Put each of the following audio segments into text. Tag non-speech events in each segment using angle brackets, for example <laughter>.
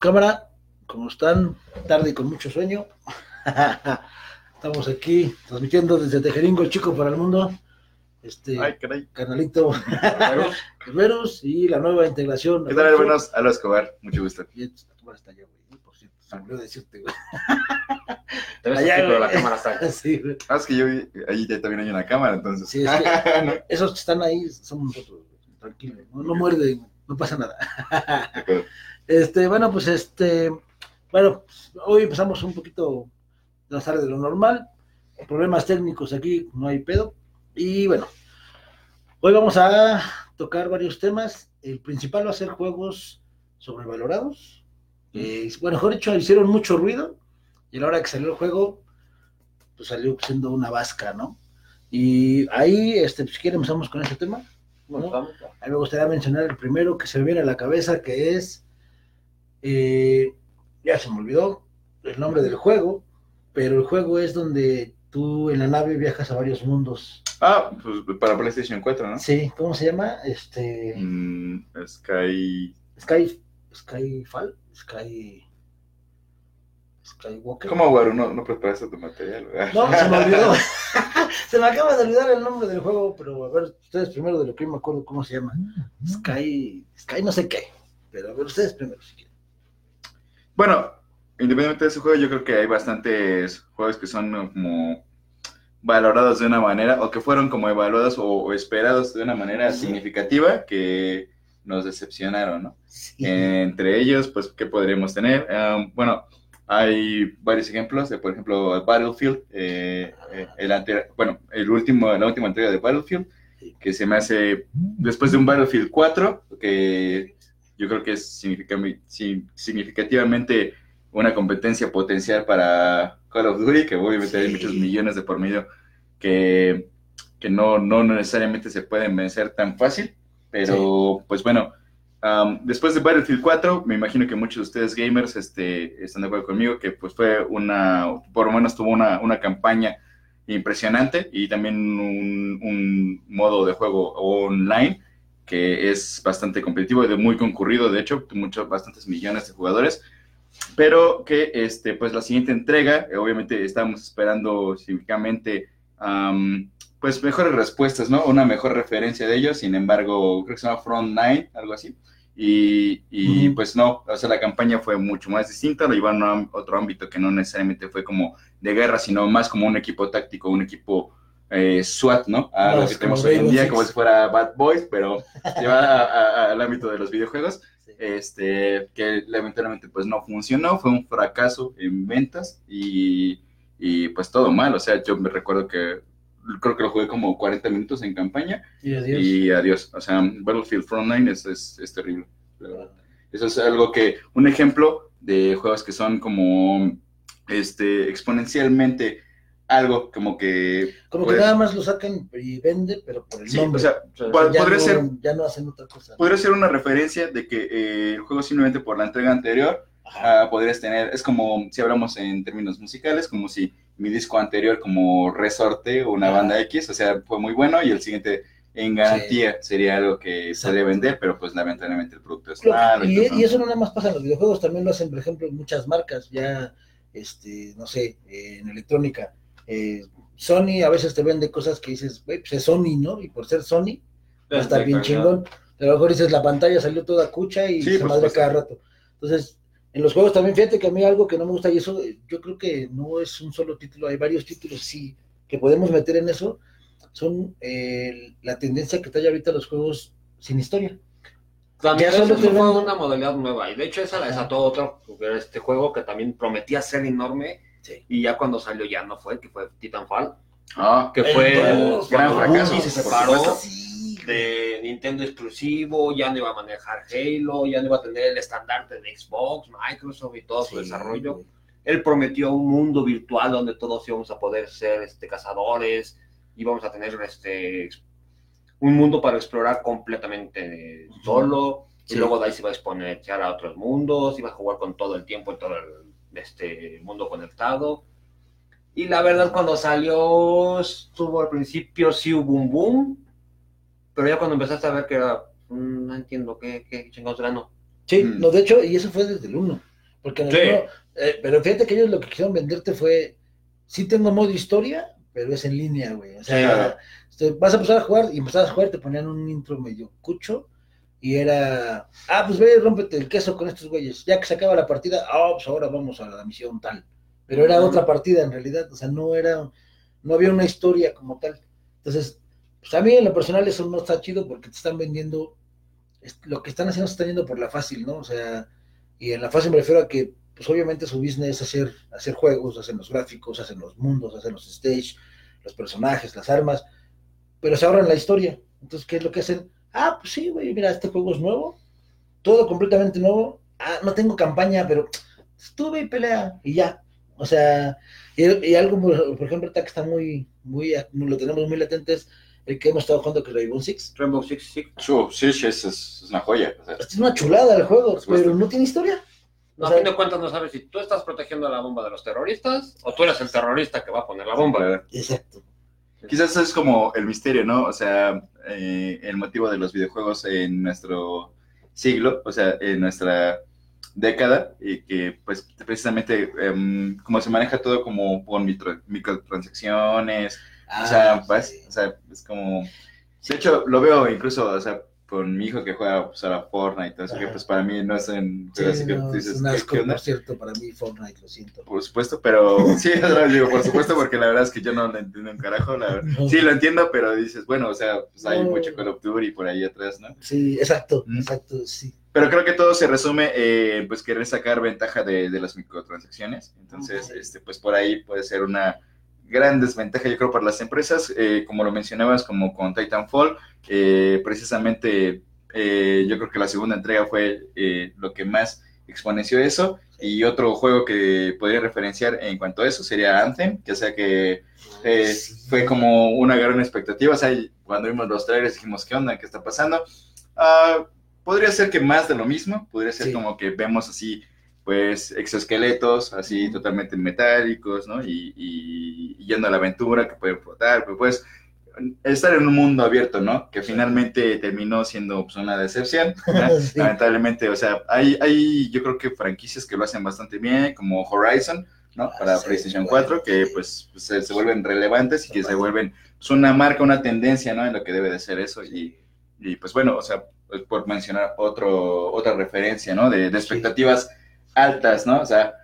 Cámara, ¿cómo están? Tarde y con mucho sueño. <laughs> Estamos aquí transmitiendo desde Tejeringo, el chico para el mundo. Este Ay, caray. canalito Herreros <laughs> y la nueva integración. ¿Qué tal, hermanos? Aló Escobar, mucho gusto. Y tu cámara está allá, güey. Por cierto, se me olvidó decirte, güey. <laughs> Te ves Allá, pero la cámara está. Sí, güey. Ah, es que yo vi, ahí ya también hay una cámara, entonces. Sí, es que esos que están ahí somos nosotros, güey. Tranquilo, no, no muerden, no pasa nada. De acuerdo. Este, bueno, pues este, bueno, pues, hoy empezamos un poquito más tarde de lo normal. Problemas técnicos aquí, no hay pedo. Y bueno, hoy vamos a tocar varios temas. El principal va a ser juegos sobrevalorados. Eh, bueno, mejor dicho, hicieron mucho ruido. Y a la hora que salió el juego, pues salió siendo una vasca, ¿no? Y ahí, este, pues, si quieren, empezamos con ese tema. Bueno, vamos, A mí me gustaría mencionar el primero que se me viene a la cabeza, que es, eh, ya se me olvidó el nombre del juego, pero el juego es donde tú en la nave viajas a varios mundos. Ah, pues para PlayStation 4, ¿no? Sí, ¿cómo se llama? Este, Mm, Sky. Sky, Skyfall, Sky, Skywalker. ¿Cómo, Guaru? No, no preparaste tu material, ¿verdad? No, se me olvidó. <laughs> <laughs> se me acaba de olvidar el nombre del juego, pero a ver, ustedes primero de lo que yo me acuerdo cómo se llama. Sky, Sky no sé qué, pero a ver, ustedes primero si quieren. Bueno, independientemente de ese juego, yo creo que hay bastantes juegos que son como valorados de una manera, o que fueron como evaluados o, o esperados de una manera significativa que nos decepcionaron, ¿no? Sí. Entre ellos, pues, ¿qué podríamos tener? Um, bueno, hay varios ejemplos de, por ejemplo, Battlefield, eh, eh, el ante- bueno, el último, la última entrega de Battlefield, que se me hace después de un Battlefield 4, que yo creo que es significa- si- significativamente una competencia potencial para Call of Duty, que obviamente hay Sí. muchos millones de por medio que, que no, no necesariamente se pueden vencer tan fácil, pero pues bueno, um, después de Battlefield 4, me imagino que muchos de ustedes gamers este, están de acuerdo conmigo, que pues fue una, por lo menos tuvo una, una campaña impresionante y también un, un modo de juego online que es bastante competitivo y de muy concurrido, de hecho, muchos, bastantes millones de jugadores, pero que este, pues la siguiente entrega, eh, obviamente estábamos esperando significativamente am, pues mejores respuestas, ¿no? Una mejor referencia de ellos, sin embargo, creo que se llama Front Nine, algo así. Y, y, pues no, o sea, la campaña fue mucho más distinta, lo llevaron a otro ámbito que no necesariamente fue como de guerra, sino más como un equipo táctico, un equipo eh, SWAT, ¿no? A lo Más que tenemos hoy en día, como si fuera Bad Boys, pero <laughs> llevada al ámbito de los videojuegos este, que lamentablemente pues no funcionó, fue un fracaso en ventas y, y, pues todo mal, o sea, yo me recuerdo que creo que lo jugué como 40 minutos en campaña Y adiós. y adiós, o sea, Battlefield Frontline es, es, es terrible. Eso es algo que, un ejemplo de juegos que son como este, exponencialmente algo como que... Como pues, que nada más lo sacan y vende, pero por el sí, nombre. o sea, O sea, pod- ya, podría no, ser ya no hacen otra cosa. podría ser una referencia de que eh, el juego simplemente por la entrega anterior ah, podrías tener, es como si hablamos en términos musicales, como si mi disco anterior como Resorte o una Ajá. banda X, o sea, fue muy bueno y el siguiente en garantía sería algo que Exacto. podría vender, pero pues lamentablemente el producto es malo. y, ¿no? y eso no nada más pasa en los videojuegos, también lo hacen, por ejemplo, muchas marcas, ya, este, no sé, eh, en electrónica. Eh, Sony a veces te vende cosas que dices, güey, pues es Sony, ¿no? Y por ser Sony, va a estar bien chingón. Pero a lo mejor dices, la pantalla salió toda cucha y Sí, se por madre cada rato. Entonces, en los juegos también, fíjate que a mí algo que no me gusta, y eso eh, yo creo que no es un solo título, hay varios títulos, sí, que podemos meter en eso, son eh, la tendencia que trae ahorita los juegos sin historia. También Ya solo venden- una modalidad nueva. Y de hecho, esa la desató otro, este juego que también prometía ser enorme. Sí. Y ya cuando salió ya no fue, que fue Titanfall. Ah, Que El fue dos, gran fracaso, Bungie se separó. Sí, de Nintendo exclusivo, ya no iba a manejar Halo, ya no iba a tener el estandarte de Xbox, Microsoft y todo su Sí, desarrollo. güey. Él prometió un mundo virtual donde todos íbamos a poder ser este, cazadores, íbamos a tener este, un mundo para explorar completamente solo, Sí. y luego de ahí se iba a exponer a otros mundos, iba a jugar con todo el tiempo y todo el este, mundo conectado. Y la verdad, cuando salió, estuvo al principio sí hubo un boom, pero ya cuando empezaste a ver que era, mm, no entiendo qué, qué chingados era, no. Sí, Mm. no, de hecho, y eso fue desde el 1. Porque en el Sí. uno, eh, pero fíjate que ellos lo que quisieron venderte fue, sí tengo modo historia, pero es en línea, güey. O sea, Sí, este, vas a empezar a jugar y empezabas a jugar, te ponían un intro medio cucho y era, ah, pues ve, rómpete el queso con estos güeyes. Ya que se acaba la partida, ah, pues ahora vamos a la misión tal. Pero era otra partida en realidad, o sea, no era, no había una historia como tal. Entonces, pues a mí en lo personal eso no está chido porque te están vendiendo, lo que están haciendo se están yendo por la fácil, ¿no? O sea, y en la fácil me refiero a que, pues obviamente su business es hacer, hacer juegos, hacen los gráficos, hacen los mundos, hacen los stage, los personajes, las armas, pero se ahorran la historia. Entonces, ¿qué es lo que hacen? Ah, pues sí, güey, mira, este juego es nuevo, todo completamente nuevo. Ah, no tengo campaña, pero estuve y pelea y ya. O sea, y, y algo, por ejemplo, que está muy, muy, lo tenemos muy latente es el que hemos estado jugando que es Rainbow Six. Rainbow Six Six. Su, sí, sí, es, es una joya. o sea, Es una chulada el juego, pero no tiene historia. No, O a fin de cuentas no sabes si tú estás protegiendo la bomba de los terroristas o tú eres el terrorista que va a poner la bomba. Exacto. Quizás es como el misterio, ¿no? O sea, eh, el motivo de los videojuegos en nuestro siglo, o sea, en nuestra década, y que pues precisamente em, como se maneja todo como con micro- microtransacciones, o sea, Ah, o sea, es como... De hecho, lo veo incluso, o sea, con mi hijo que juega pues, a la Fortnite todo eso, que Ajá. pues para mí no es un Sí, juego así que no, tú es dices, un ¿qué- asco, qué por cierto, para mí Fortnite, lo siento. Por supuesto, pero <laughs> sí, digo, por supuesto, porque la verdad es que yo no lo entiendo un carajo. La... No. Sí, lo entiendo, pero dices, bueno, o sea, pues hay No. mucho Call of Duty por ahí atrás, ¿no? Sí, exacto, Mm. exacto, sí. Pero creo que todo se resume en, pues, querer sacar ventaja de, de las microtransacciones. Entonces, este, pues, por ahí puede ser una gran desventaja, yo creo, para las empresas. Eh, como lo mencionabas, como con Titanfall, eh, precisamente eh, yo creo que la segunda entrega fue eh, lo que más exponenció eso. Y otro juego que podría referenciar en cuanto a eso sería Anthem, que sea que eh, fue como una gran expectativa. O sea, cuando vimos los trailers dijimos, ¿qué onda? ¿Qué está pasando? Ah, podría ser que más de lo mismo, podría ser Sí. como que vemos así, pues, exoesqueletos, así totalmente metálicos, ¿no? Y, y- y yendo a la aventura, que pueden flotar, pero pues estar en un mundo abierto, ¿no? Que finalmente terminó siendo pues, una decepción. <laughs> ¿no? Sí. Lamentablemente, o sea, hay, hay yo creo que franquicias que lo hacen bastante bien, como Horizon, ¿no? Para Ah, sí, PlayStation bueno. 4, que pues, pues, se, se vuelven relevantes y que se vuelven pues, una marca, una tendencia, ¿no? En lo que debe de ser eso. Y, y, pues bueno, o sea, por mencionar otro, otra referencia, ¿no? De, de expectativas altas, ¿no? O sea,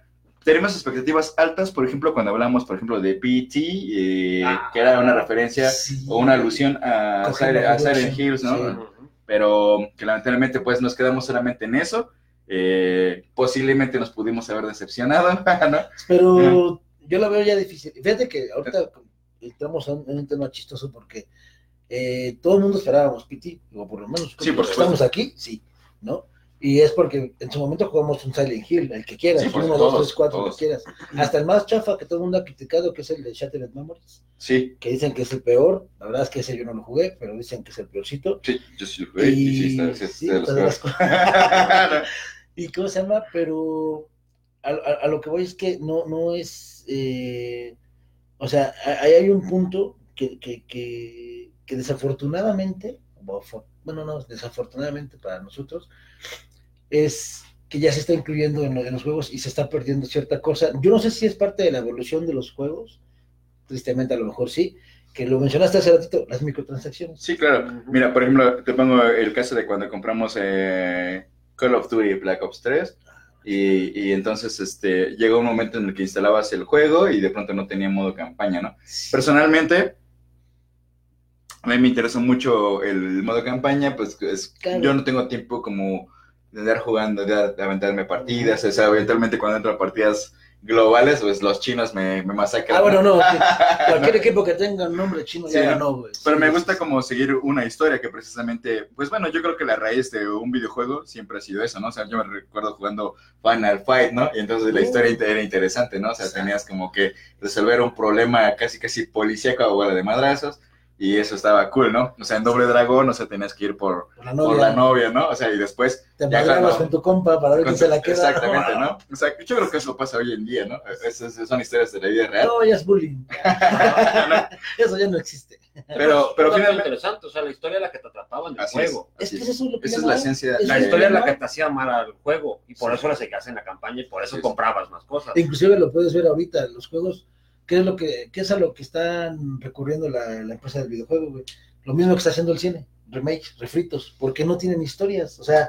tenemos expectativas altas, por ejemplo, cuando hablamos, por ejemplo, de PT, eh, Ah, que era una referencia Sí. o una alusión a, a la Silent Hills, ¿no? sí. Pero que lamentablemente pues nos quedamos solamente en eso. Eh, posiblemente nos pudimos haber decepcionado, <laughs> ¿no? Pero yo lo veo ya difícil. Fíjate que ahorita entramos en un, tema chistoso porque eh, todo el mundo esperábamos PT, o por lo menos Sí, por estamos aquí, sí, ¿no? Y es porque en su momento jugamos un Silent Hill, el que quieras, Sí, uno, todos, dos, tres, cuatro, el todos. que quieras. Hasta el más chafa que todo el mundo ha criticado, que es el de Shattered Memories, Sí, que dicen que es el peor. La verdad es que ese yo no lo jugué, pero dicen que es el peorcito. sí, yo sí lo jugué y sí, está, sí, sí, está los las. <laughs> <laughs> ¿Y cómo se llama? Pero a, a- a lo que voy es que no, no es. eh, o sea, ahí hay un punto que, que, que, que desafortunadamente, bueno, no, desafortunadamente para nosotros, es que ya se está incluyendo en, lo- en los juegos y se está perdiendo cierta cosa. Yo no sé si es parte de la evolución de los juegos, tristemente a lo mejor sí, que lo mencionaste hace ratito, las microtransacciones. Sí, claro. Mira, por ejemplo, te pongo el caso de cuando compramos eh, Call of Duty Black Ops 3 y, y entonces este, llegó un momento en el que instalabas el juego y de pronto no tenía modo campaña, ¿no? Personalmente, a mí me interesó mucho el modo campaña, pues es- Claro. yo no tengo tiempo como de andar jugando, de, de aventarme partidas, o sea, eventualmente cuando entro a partidas globales, pues los chinos me, me masacran. Ah, bueno, no, <laughs> cualquier equipo que tenga un nombre chino ya ¿no? güey. Pero Sí, me gusta sí. como seguir una historia que precisamente, pues bueno, yo creo que la raíz de un videojuego siempre ha sido eso, ¿no? O sea, yo me recuerdo jugando Final Fight, ¿no? Y entonces la Uh. historia era interesante, ¿no? O sea, tenías como que resolver un problema casi casi policíaco o de madrazos y eso estaba cool, ¿no? O sea, en Doble Dragón, o sea, tenías que ir por, Por la por novia. la novia, ¿no? O sea, y después... Te cuando- con tu compa para ver quién se la queda. Exactamente, ¿no? O sea, yo creo que eso pasa hoy en día, ¿no? Esas son historias de la vida real. No, ya es bullying. ¿no? <laughs> Eso ya no existe. Pero, pero es finalmente, interesante, o sea, la historia es la que te atrapaba en el así es, juego. Es así que es. eso es lo que Esa es la ciencia. es La historia es la que te hacía amar al juego y por Sí. eso la seguías en la campaña y por eso es. comprabas más cosas. Inclusive lo puedes ver ahorita, los juegos, ¿qué es lo que, qué es a lo que están recurriendo la, la empresa del videojuego, güey? Lo mismo que está haciendo el cine, remakes, refritos, porque no tienen historias, o sea,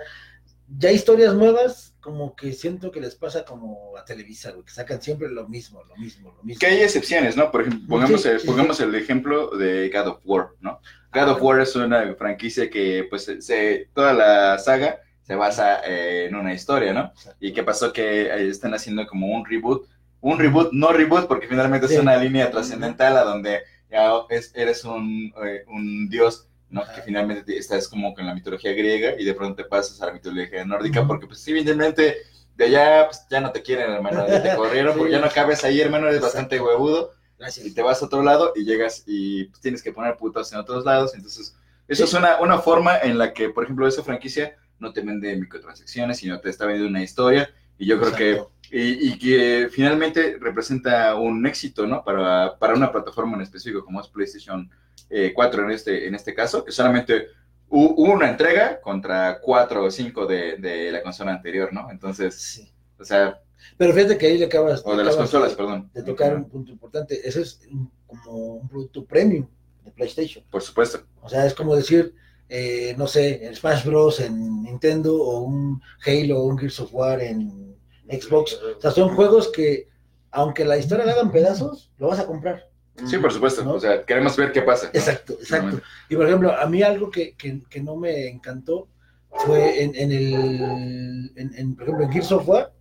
ya historias nuevas, como que siento que les pasa como a Televisa, güey, que sacan siempre lo mismo, lo mismo, lo mismo. Que hay excepciones, ¿no? Por ejemplo, pongamos, Sí, el, sí, pongamos el ejemplo de God of War, ¿no? God of War es una franquicia que, pues, se, toda la saga se basa eh, en una historia, ¿no? ¿Y qué pasó? Que eh, están haciendo como un reboot. Un reboot, no reboot, porque finalmente Sí. es una línea trascendental a donde ya es- eres un, eh, un dios, ¿no? Ajá. Que finalmente te- estás como con la mitología griega y de pronto te pasas a la mitología nórdica, porque pues evidentemente de allá pues, ya no te quieren, hermano, ya te <laughs> corrieron, Sí. porque ya no cabes ahí, hermano, eres bastante huevudo Gracias. y te vas a otro lado y llegas y pues, tienes que poner putas en otros lados. Entonces, eso Sí. es una, una forma en la que, por ejemplo, esa franquicia no te vende microtransacciones, sino te está vendiendo una historia. Y yo creo Exacto. que, y, y que finalmente representa un éxito, ¿no? Para, para una plataforma en específico como es PlayStation eh, 4 en este, en este caso, que solamente hu- hubo una entrega contra 4 o 5 de, de la consola anterior, ¿no? Entonces, Sí. o sea, Pero fíjate que ahí le acabas, o de las consolas, perdón. de tocar un punto importante. Ese es como un producto premium de PlayStation. Por supuesto. O sea, es como decir, eh, no sé, el Smash Bros. en Nintendo o un Halo o un Gears of War en Xbox. O sea, son juegos que, aunque la historia la hagan pedazos, lo vas a comprar. Sí, por supuesto. ¿No? O sea, queremos ver qué pasa. ¿no? Exacto, exacto. Y por ejemplo, a mí algo que, que- que no me encantó fue en, en el, en, en, por ejemplo, en Gears of War,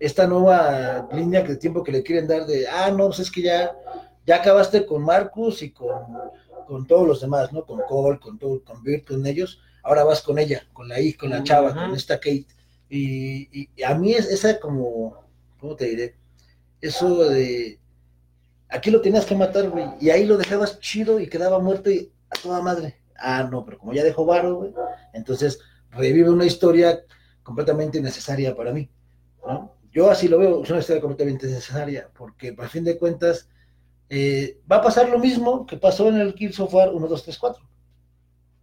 esta nueva línea que tiempo que le quieren dar de, ah, no, pues es que ya, ya acabaste con Marcus y con, con todos los demás, ¿no? Con Cole, con todo, con Bert, con ellos, ahora vas con ella, con la I, con la chava, Ujú. con esta Kate. Y, y- y a mí es esa como, ¿cómo te diré? Eso de, aquí lo tenías que matar, güey, y ahí lo dejabas chido y quedaba muerto y a toda madre. Ah, no, pero como ya dejó varo, güey, entonces revive una historia completamente innecesaria para mí, ¿no? Yo así lo veo, es una historia completamente innecesaria, porque a fin de cuentas eh, va a pasar lo mismo que pasó en el Gears of War 1, 2, 3, 4,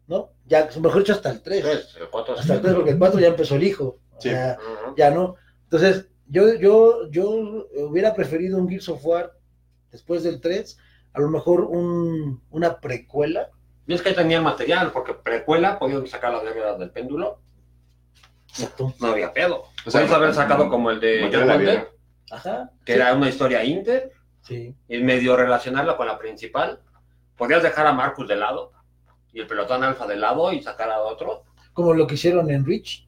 ¿no? Ya, mejor dicho, hasta el 3, Tres, el cuatro, hasta el 3, porque el 4 ya empezó el hijo, Sí. sea, Ujú. ya no. Entonces, yo, yo, yo hubiera preferido un Gears of War después del 3, a lo mejor un, una precuela. Y es que ahí tenían material, porque precuela podían sacar las reglas del péndulo, Exacto. no había pedo. O sea, Podías haber sacado como el de John. Ajá. que sí, era una historia inter, Sí. y medio relacionarla con la principal. Podías dejar a Marcus de lado y el pelotón alfa de lado y sacar a otro. Como lo que hicieron en Reach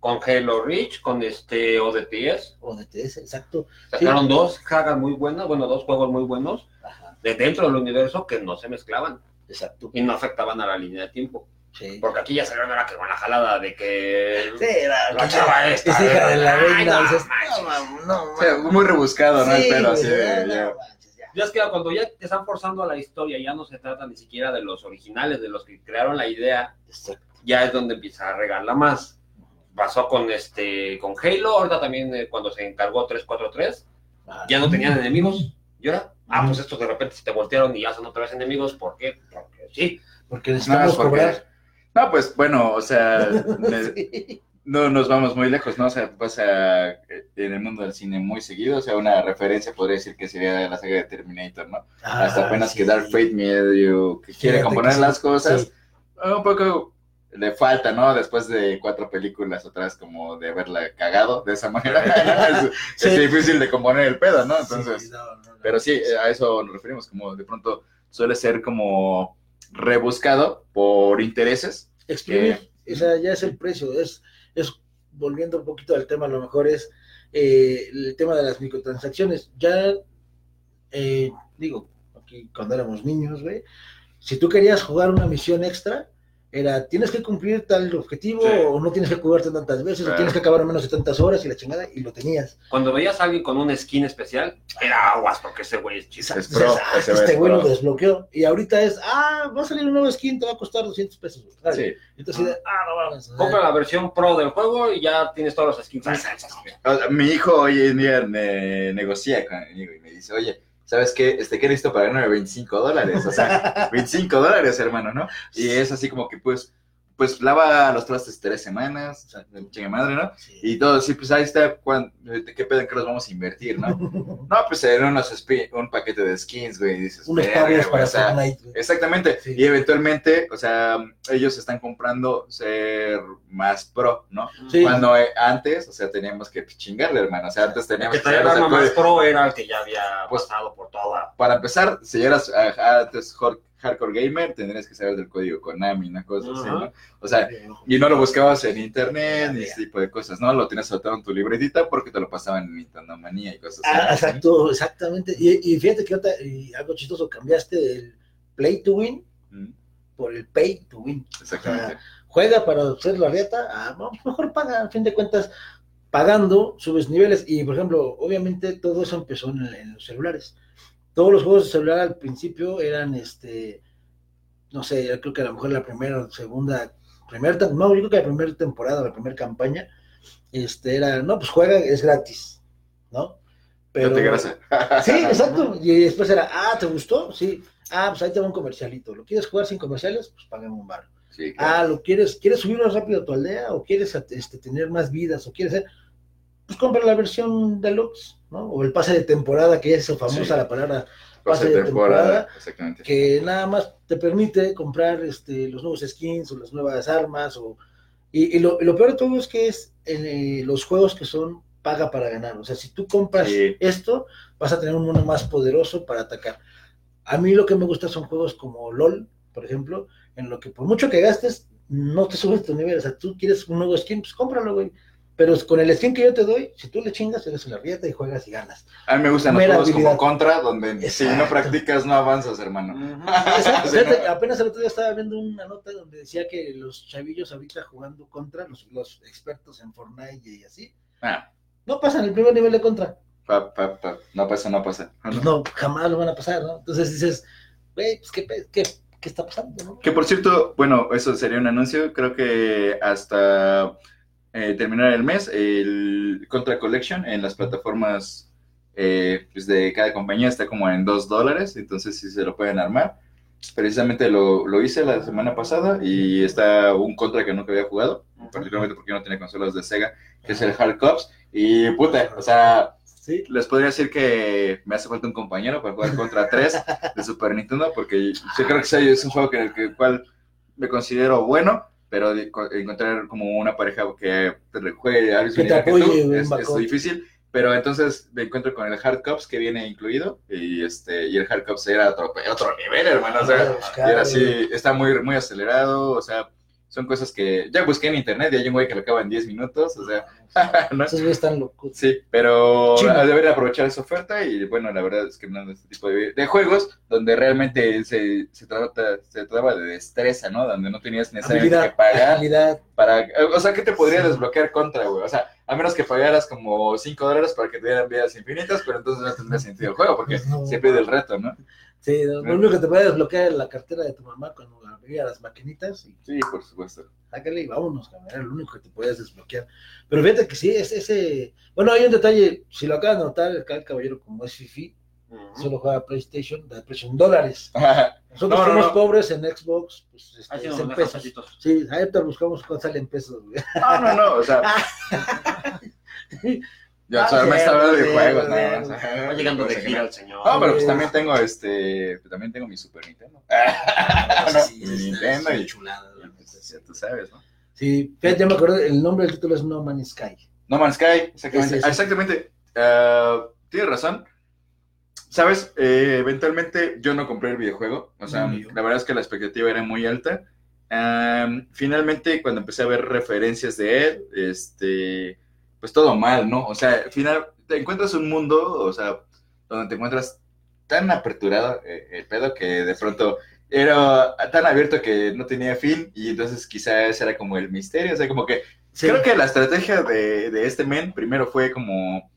Con Halo Reach, con este ODTS. o DTS, exacto. Sacaron dos sagas muy buenas, bueno, dos juegos muy buenos Ajá, de dentro del universo que no se mezclaban exacto. y no afectaban a la línea de tiempo. Sí. Porque aquí ya salieron ahora que con la jalada de que Sí, era- la chava es hija de la Ay, reina. no dices, manches. no, no, O sea, mam. muy rebuscado, ¿no? Sí, así de, ya, no es que cuando ya te están forzando a la historia, ya no se trata ni siquiera de los originales, de los que crearon la idea, Exacto. ya es donde empieza a regarla más. Pasó con este con Halo, ahorita también eh, cuando se encargó 343, Ajá. ya no tenían enemigos. ¿Y ahora? Ah, pues estos de repente se te voltearon y ya son otra vez enemigos. ¿Por qué? Porque sí. Porque No, necesitamos cobrar. No, pues bueno, o sea, <laughs> Sí. no nos vamos muy lejos, ¿no? O sea, pasa eh, en el mundo del cine muy seguido, o sea, una referencia podría decir que sería la saga de Terminator, ¿no? Hasta Ah, apenas sí. que Dark Fate medio que quiere Fíjate componer que las cosas, un poco le falta, ¿no? Después de cuatro películas atrás como de haberla cagado de esa manera, <laughs> es, Sí. es difícil de componer el pedo, ¿no? Entonces, Sí, no, no, no. pero sí, a eso nos referimos, como de pronto suele ser como rebuscado por intereses. Exprimir, o sea, ya es el precio, es, es volviendo un poquito al tema, a lo mejor es eh, el tema de las microtransacciones. Ya, eh, digo, aquí cuando éramos niños, güey, si tú querías jugar una misión extra, era tienes que cumplir tal objetivo Sí. o no tienes que jugarte tantas veces o tienes que acabar en menos de tantas horas y la chingada y lo tenías. Cuando veías a alguien con un skin especial, era aguas porque ese güey es chido. Es Dices, pro, "Ah, ese este es güey lo pro". desbloqueó y ahorita es, ah, va a salir un nuevo skin, te va a costar 200 pesos. Dale. Sí. Entonces, ah, no mames. Compra la versión pro del juego y ya tienes todos los skins. Mi hijo hoy en día ne- negocia conmigo y me dice, oye, ¿sabes qué? Este, ¿qué necesito para ganarme 25 dólares? O sea, <laughs> 25 dólares, hermano, ¿no? Y es así como que, pues, pues lava los trastes tres semanas, o sea, de chinga madre, ¿no? Sí. Y todo, sí, pues ahí está, ¿cuán- ¿de qué pedo en qué los vamos a invertir, no? <laughs> No, pues en unos un paquete de skins, güey, y dices, para o sea, Fortnite. güey. Exactamente, Sí. y eventualmente, o sea, ellos están comprando ser más pro, ¿no? Sí. Cuando eh, antes, o sea, teníamos que chingarle, hermano, o sea, antes teníamos que que arma más pro era el que ya había Pues- pasado por toda. Para empezar, si eras ah, antes hor- hardcore gamer, tendrías que saber del código Konami, una cosa así, Ajá. ¿no? O sea, y no lo buscabas en internet ni ese tipo de cosas, ¿no? Lo tenías anotado en tu libretita porque te lo pasaban en Nintendo Manía y cosas así. Ah, exacto, exactamente. Y, y fíjate que otra- y algo chistoso, cambiaste el play to win Mm, por el pay to win. Exactamente. Juega para hacer la rieta, ah, mejor paga, a fin de cuentas, pagando, subes niveles. Y por ejemplo, obviamente todo eso empezó en, en los celulares. Todos los juegos de celular al principio eran, este, no sé, yo creo que a lo mejor la primera o segunda, primera, no, yo creo que la primera temporada, la primera campaña, este, era, no, pues juega, es gratis, ¿no? Grasa. <laughs> Sí, exacto. Y después era, ah, ¿te gustó? Sí. Ah, pues ahí te va un comercialito. ¿Lo quieres jugar sin comerciales? Pues págame un bar. Sí, claro. Ah, ¿lo quieres, quieres subir más rápido a tu aldea? ¿O quieres este, tener más vidas? ¿O quieres hacer? Pues compra la versión deluxe, ¿no? O el pase de temporada, que ya es famosa Sí. la palabra, Pase de temporada, temporada, exactamente. que nada más te permite comprar este, los nuevos skins o las nuevas armas. O, y, y lo, y lo peor de todo es que es en eh, los juegos que son paga para ganar. O sea, si tú compras Sí. esto, vas a tener un mono más poderoso para atacar. A mí lo que me gusta son juegos como LOL, por ejemplo, en lo que por mucho que gastes, no te subes tu nivel. O sea, tú quieres un nuevo skin, pues cómpralo, güey. Pero con el skin que yo te doy, si tú le chingas, eres la rieta y juegas y ganas. A mí me gustan los Mera juegos habilidad. como Contra, donde si no Exacto. practicas no avanzas, hermano. <laughs> Exacto, Sí, fíjate, no. apenas el otro día estaba viendo una nota donde decía que los chavillos ahorita jugando contra, los, los expertos en Fortnite y así, Ah, no pasan el primer nivel de contra. pa, pa, pa. No pasa, no pasa. Pues no, jamás lo van a pasar, ¿no? Entonces dices, güey, pues qué, pe- qué, qué está pasando, ¿no? Que por cierto, bueno, eso sería un anuncio. Creo que hasta eh, terminar el mes, el Contra Collection en las plataformas eh, pues de cada compañía está como en 2 dólares. Entonces, si se lo pueden armar. Precisamente lo, lo hice la semana pasada y está un Contra que nunca había jugado, particularmente porque no tiene consolas de Sega, que es el Hard Cops. Y puta, o sea, Sí, les podría decir que me hace falta un compañero para jugar contra 3 de Super Nintendo, porque yo creo que sí, es un juego en el que- cual me considero bueno, pero de- encontrar como una pareja que te juegue mismo Que te que apoye, tú un es, es difícil. Pero entonces me encuentro con el Hard Cups que viene incluido y este y el Hard Cups era otro, otro nivel, hermano. O sea, era así, está muy, muy acelerado, o sea, son cosas que ya busqué en internet y hay un güey que lo acaba en 10 minutos, o sea, <laughs> ¿no? Esos güeyes están locos. Sí, pero debería aprovechar esa oferta y bueno, la verdad es que no este tipo de, de juegos donde realmente se, se, trata, se trataba de destreza, ¿no? Donde no tenías necesariamente Habilidad, que pagar habilidad. para... O sea, ¿qué te podría Sí. desbloquear contra, güey? O sea, a menos que pagaras como 5 dólares para que te dieran vidas infinitas, pero entonces no tendría sentido el juego porque No. se pierde el reto, ¿no? Sí, lo único que te puede desbloquear es la cartera de tu mamá cuando abría las maquinitas y Sí, por supuesto. sácale y vámonos, cabrón, era lo único que te puedes desbloquear. Pero fíjate que sí, es ese... Bueno, hay un detalle, si lo acabas de notar, acá el caballero como es fifi, solo juega PlayStation, de PlayStation en dólares. <laughs> Nosotros No, no, somos no. pobres en Xbox, pues este, Ahí es en pesos. Sí, ahorita buscamos cuánto sale en pesos, güey. No, no, no, o sea... <laughs> Yo Ah, solamente sí, estaba hablando de juegos, más. Va llegando de gira no. el señor. No, pero pues también tengo este, pues, también tengo mi Super Nintendo. Sí, <laughs> mi es- Nintendo es y chulada, ya tú sabes, ¿no? Sí, fíjate, ya me acuerdo, el nombre del título es No Man's Sky. No Man's Sky, exactamente. Sí, sí. Exactamente. Ah, tienes razón. Sabes, Eh, eventualmente yo no compré el videojuego. O sea, yo. la verdad es que la expectativa era muy alta. Am, finalmente, cuando empecé a ver referencias de él, este, pues todo mal, ¿no? O sea, al final te encuentras un mundo, o sea, donde te encuentras tan aperturado eh, el pedo que de pronto era tan abierto que no tenía fin y entonces quizás era como el misterio, o sea, como que Sí. Creo que la estrategia de, de este men primero fue como,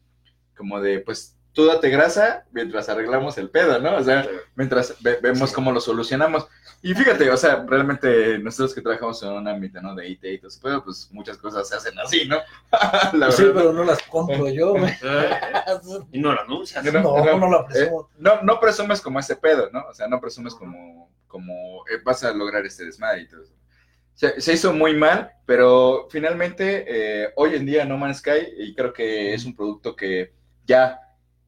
como de, pues, tú date grasa mientras arreglamos el pedo, ¿no? O sea, Sí. mientras ve- vemos Sí. cómo lo solucionamos. Y fíjate, o sea, realmente nosotros que trabajamos en un ámbito, ¿no? De IT y todo ese pedo, pues muchas cosas se hacen así, ¿no? <laughs> La Sí, verdad. pero no las compro yo, güey. Y no lo anuncias. No, No, no, no la Eh, presumo. no, no presumes como ese pedo, ¿no? O sea, no presumes como, como eh, vas a lograr este desmadre y todo eso. Se, se hizo muy mal, pero finalmente eh, hoy en día No Man's Sky y creo que es un producto que ya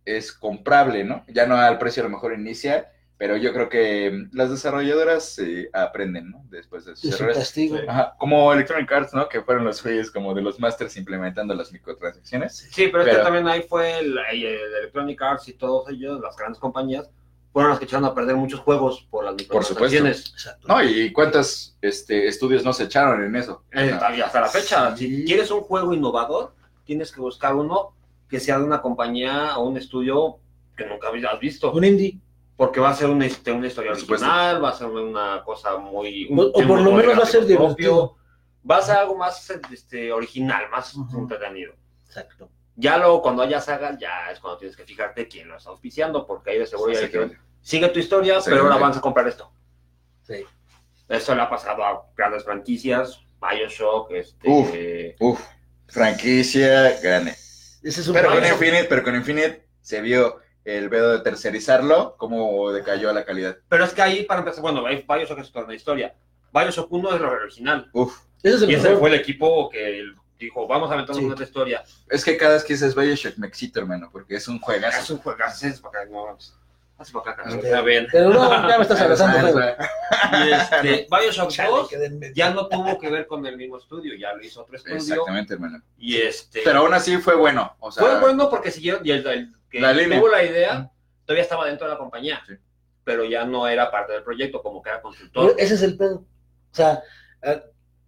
es comprable, ¿no? Ya no al precio a lo mejor inicial, pero yo creo que mm, las desarrolladoras eh, aprenden, ¿no? Después de sus errores. Ajá, como Electronic Arts, ¿no? Que fueron los güeyes como de los masters implementando las microtransacciones. Sí, pero, es Pero- que también ahí fue el, el Electronic Arts y todos ellos, las grandes compañías, fueron las que echaron a perder muchos juegos por las Por supuesto. microtransacciones. Exacto. No, y cuántos este, estudios no se echaron en eso. Eh, hasta la fecha, Sí. si quieres un juego innovador, tienes que buscar uno que sea de una compañía o un estudio que nunca habías visto. Un indie. Porque va a ser una, este, una historia original, va a ser una cosa muy... un O- por lo menos va a ser gráfico divertido. Va a ser algo más este, original, más Ujú. entretenido. Exacto. Ya luego, cuando haya saga, ya es cuando tienes que fijarte quién lo está auspiciando, porque ahí de seguro ya dijeron, sigue tu historia, pero ahora vamos a comprar esto. Sí. Eso le ha pasado a grandes franquicias, Bioshock, este... Uf. Uf, franquicia grande. Ese es un Pero con. Infinite, pero con Infinite se vio el vedo de tercerizarlo, cómo decayó la calidad. Pero es que ahí, para empezar, bueno, hay Bioshock es toda una historia. Bioshock 1 es lo original. Uf, Ese es el Y ese fue el equipo que dijo, vamos a aventarnos Sí. una otra historia. es que cada vez que dices Bioshock me excito, hermano, porque es un Es juegazo. un juegazo, es para acá, no. Hace para acá, está bien. Pero no, ya me estás abrazando. Ah. Y este, Bioshock Chale, 2 quedé en medio. ya no tuvo que ver con el mismo estudio, ya lo hizo otro estudio. Exactamente, hermano. Y este. Pero aún así fue bueno. O sea, fue bueno porque siguieron. Y el, el que La tuvo la idea todavía estaba dentro de la compañía. Sí. Pero ya no era parte del proyecto, como que era consultor. Ese es el pedo. O sea, eh,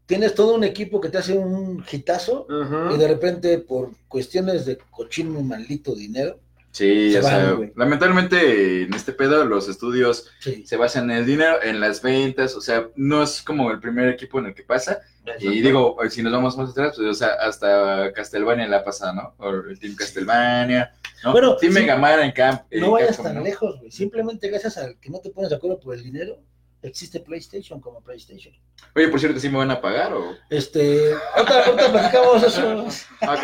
tienes todo un equipo que te hace un hitazo Ujú. y de repente por cuestiones de cochino y maldito dinero, Sí, Se o sea, lamentablemente en este pedo los estudios sí. se basan en el dinero, en las ventas, o sea, no es como el primer equipo en el que pasa. Y digo, si nos vamos más atrás, pues, o sea, hasta Castlevania la pasada, ¿no? O el Team Castlevania, ¿no? Bueno, Team sí. Mega Man en Camp. en No vayas Capcom, tan ¿no? lejos, güey. Simplemente gracias al que no te pones de acuerdo por el dinero, existe PlayStation como PlayStation. Oye, por cierto, ¿sí me van a pagar o...? Este, ahorita, ahorita platicamos eso. Ah.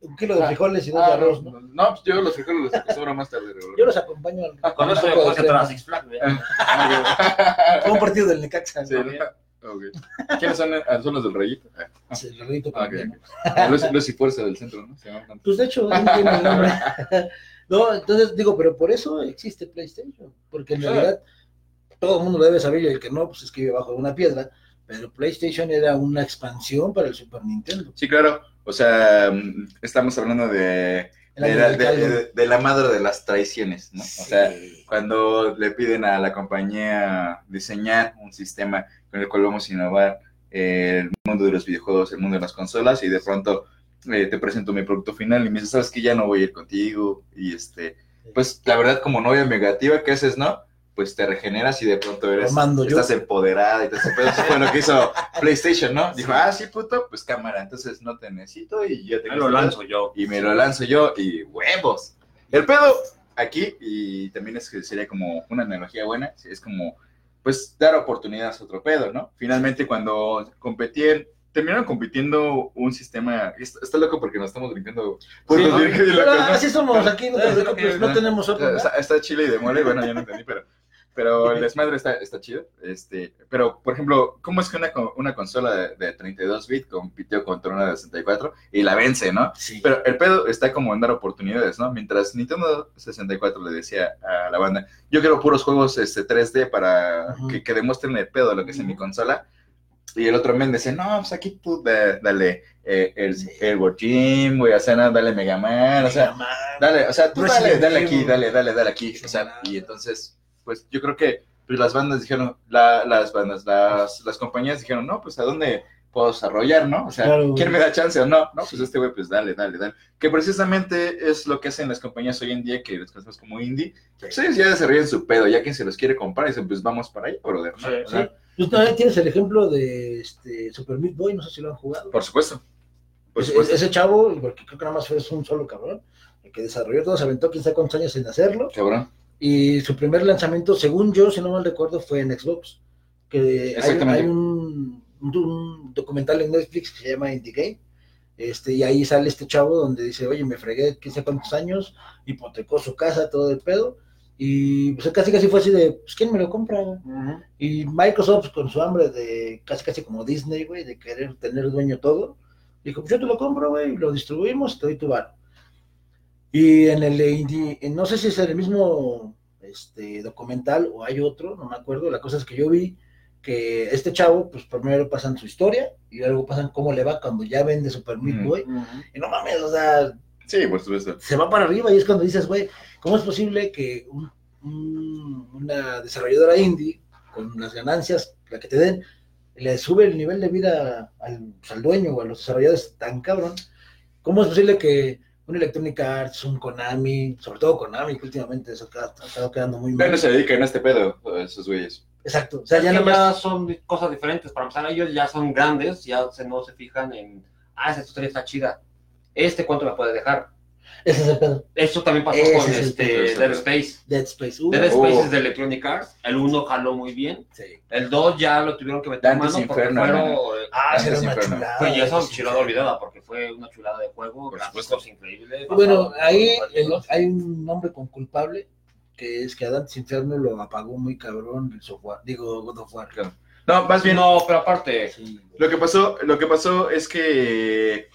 Un kilo de frijoles y dos de Ah, arroz, no, ¿no? no, pues yo los frijoles los acostumbro más tarde. Yo los acompaño al Ah, Con eso de puedes entrar a. Six Flags. Ah, <laughs> un partido del Necaxa. Sí, ¿no? ¿no? ¿Quiénes son, ah, son los del rayito? Ah, Sí, el rarito ok, colombiano. ok. Luz, Luz y Fuerza del centro, ¿no? Se llaman. Pues de hecho, ahí tiene el nombre. <laughs> No, entonces digo, pero por eso existe PlayStation, porque en Sí. realidad todo el mundo lo debe saber y el que no, pues escribe bajo una piedra, pero PlayStation era una expansión para el Super Nintendo. Sí, claro. O sea, mm, estamos hablando de, de, la, de- de- madre de las traiciones, ¿no? O sea, cuando le piden a la compañía diseñar un sistema con el cual vamos a innovar el mundo de los videojuegos, el mundo de las consolas, y de pronto eh, te presento mi producto final y me dices, sabes que ya no voy a ir contigo, y este, pues la verdad como novia negativa, ¿qué haces, no? Pues te regeneras y de pronto eres, yo. estás empoderada y te pero eso fue lo que hizo <laughs> PlayStation, ¿no? Dijo, ah, sí, puto, pues cámara, entonces no te necesito y ya te Ahí lo lanzo yo. y me lo lanzo yo y huevos. El pedo aquí, y también es que sería como una analogía buena, es como, pues, dar oportunidades a otro pedo, ¿no? Finalmente, cuando competían, terminaron compitiendo un sistema, está, está loco porque nos estamos brincando. por Sí, los ¿no? Pero locos, ¿no? así somos aquí, no <laughs> no tenemos otro. Está, está chile y de mole, bueno, ya no entendí, pero, pero el desmadre está, está chido. Este, pero, por ejemplo, ¿cómo es que una, una consola de, de 32 bits compitió contra una de 64 y la vence, ¿no? Sí. Pero el pedo está como en dar oportunidades, ¿no? Mientras Nintendo 64 le decía a la banda, yo quiero puros juegos este, 3D para que, que demuestren el pedo lo que es en mi consola. Y el otro men decía, no, pues aquí tú da- dale eh, el, el Gym, güey, o sea, no, dale Mega Man, o sea, dale, o sea, tú dale, dale aquí, dale, dale, dale aquí. O sea, y entonces, pues yo creo que pues, las bandas dijeron, la- las bandas, las, las compañías dijeron, no, pues a dónde puedo desarrollar, ¿no? O sea, Claro. ¿quién me da chance o no? No, pues este güey, pues dale, dale, dale. Que precisamente es lo que hacen las compañías hoy en día, que las cosas como indie, pues ellos ya desarrollan su pedo, ya quien se los quiere comprar, dicen, pues vamos para ahí, brother, ¿no? Sí, también tienes el ejemplo de este Super Meat Boy, no sé si lo han jugado. Por supuesto. Por Ese, supuesto. ese chavo, porque creo que nada más fue un solo cabrón, el que desarrolló todo, se aventó quién sabe cuántos años en hacerlo. Cabrón. Y su primer lanzamiento, según yo, si no mal recuerdo, fue en Xbox. Que hay, un, documental en Netflix que se llama Indie Game. Este, y ahí sale este chavo donde dice, oye, me fregué quién sabe cuántos años, hipotecó su casa, todo el pedo. Y pues casi casi fue así de, pues ¿quién me lo compra? Y Microsoft con su hambre de casi casi como Disney, güey, de querer tener dueño todo, dijo, pues yo te lo compro, güey, lo distribuimos, te doy tu bar. Y en el indie, en- no sé si es el mismo este, documental o hay otro, no me acuerdo, la cosa es que yo vi que este chavo, pues primero pasan su historia y luego pasan cómo le va cuando ya vende Super Meat. Boy. Y no mames, o sea, Sí, por supuesto. se va para arriba y es cuando dices, güey, ¿cómo es posible que un- un- una desarrolladora indie, con las ganancias, la que te den, le sube el nivel de vida al, al dueño o a los desarrolladores tan cabrón? ¿Cómo es posible que un Electronic Arts, un Konami, sobre todo Konami, que últimamente se ha ha estado quedando muy mal? Bueno, se dedican a este pedo, esos güeyes. Exacto, o sea, Ya, ya nada más... son cosas diferentes. Para empezar, ellos ya son grandes, ya se, no se fijan en, ah, esta historia está chida. Este, ¿cuánto me puede dejar? Ese es el pedo. Esto también pasó Ese con es el este, pedo, Dead Space. Dead Space. Uh, Dead Space Oh. es de Electronic Arts. El 1 jaló muy bien. sí. El 2 ya lo tuvieron que meter Dante's mano porque Inferno, fueron... hermano. Ah, Antes será una Inferno. chulada. Fue ya esa chulada olvidada porque fue una chulada de juego, Por gráficos supuesto. increíbles. Bueno, basado en ahí el- hay un nombre con culpable, que es que a Dante's Inferno lo apagó muy cabrón el software, digo God of War. Claro. No, más bien, No, pero aparte, Sí, güey. Lo que pasó, lo que pasó es que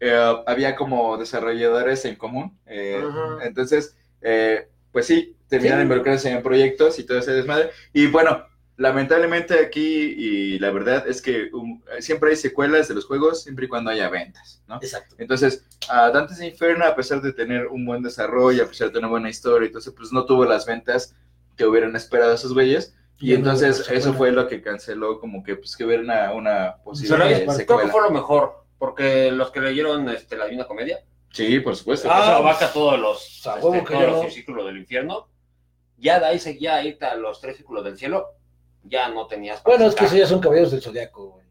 eh, había como desarrolladores en común. eh, Ajá. Entonces, eh, pues sí, terminaron Sí. involucrándose en proyectos y todo ese desmadre. Y bueno, lamentablemente aquí, y la verdad es que um, siempre hay secuelas de los juegos, siempre y cuando haya ventas, ¿no? Exacto. Entonces, a Dante's Inferno, a pesar de tener un buen desarrollo, a pesar de tener una buena historia, entonces, pues no tuvo las ventas que hubieran esperado esos güeyes. Y entonces eso secuela. fue lo que canceló como que pues que hubiera una, una posible es- creo que secuela. fue lo mejor. Porque los que leyeron este, la Divina Comedia, Sí, por supuesto. Ah, eso abarca todos los, este, huevo que todos yo los no. círculos del infierno. Ya de ahí seguía irte a los tres círculos del cielo. Ya no tenías. Bueno, es que esos ya son caballeros del zodiaco, güey.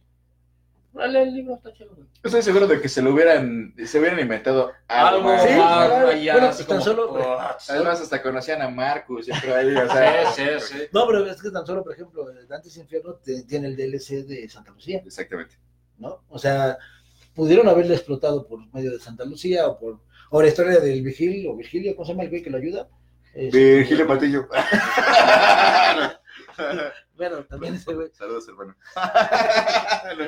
Dale, el libro está chido, güey. Estoy seguro de que se lo hubieran, se hubieran inventado algo, Algo. Sí, claro. allá, Bueno, así pues tan como- solo- Además, hasta conocían a Marcus, siempre ahí, o sea. Sí, sí, sí. No, pero es que tan solo, por ejemplo, Dante's Inferno te- tiene el DLC de Santa Lucía, Exactamente. ¿no? O sea, pudieron haberle explotado por medio de Santa Lucía o por o la historia del Vigil o Virgilio, ¿cómo se llama el güey que lo ayuda? Este, Virgilio Patillo. <laughs> Bueno, también ese güey. Saludos, hermano.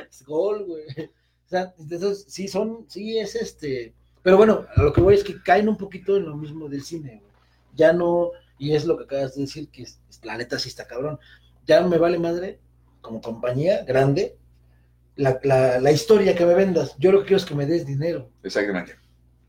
Es gol, güey. O sea, entonces sí son, sí es este, pero bueno, a lo que voy es que caen un poquito en lo mismo del cine, güey. Ya no, y es lo que acabas de decir, que es- la neta sí está cabrón. Ya me vale madre, como compañía grande, la, la, la historia que me vendas. Yo lo que quiero es que me des dinero. Exactamente.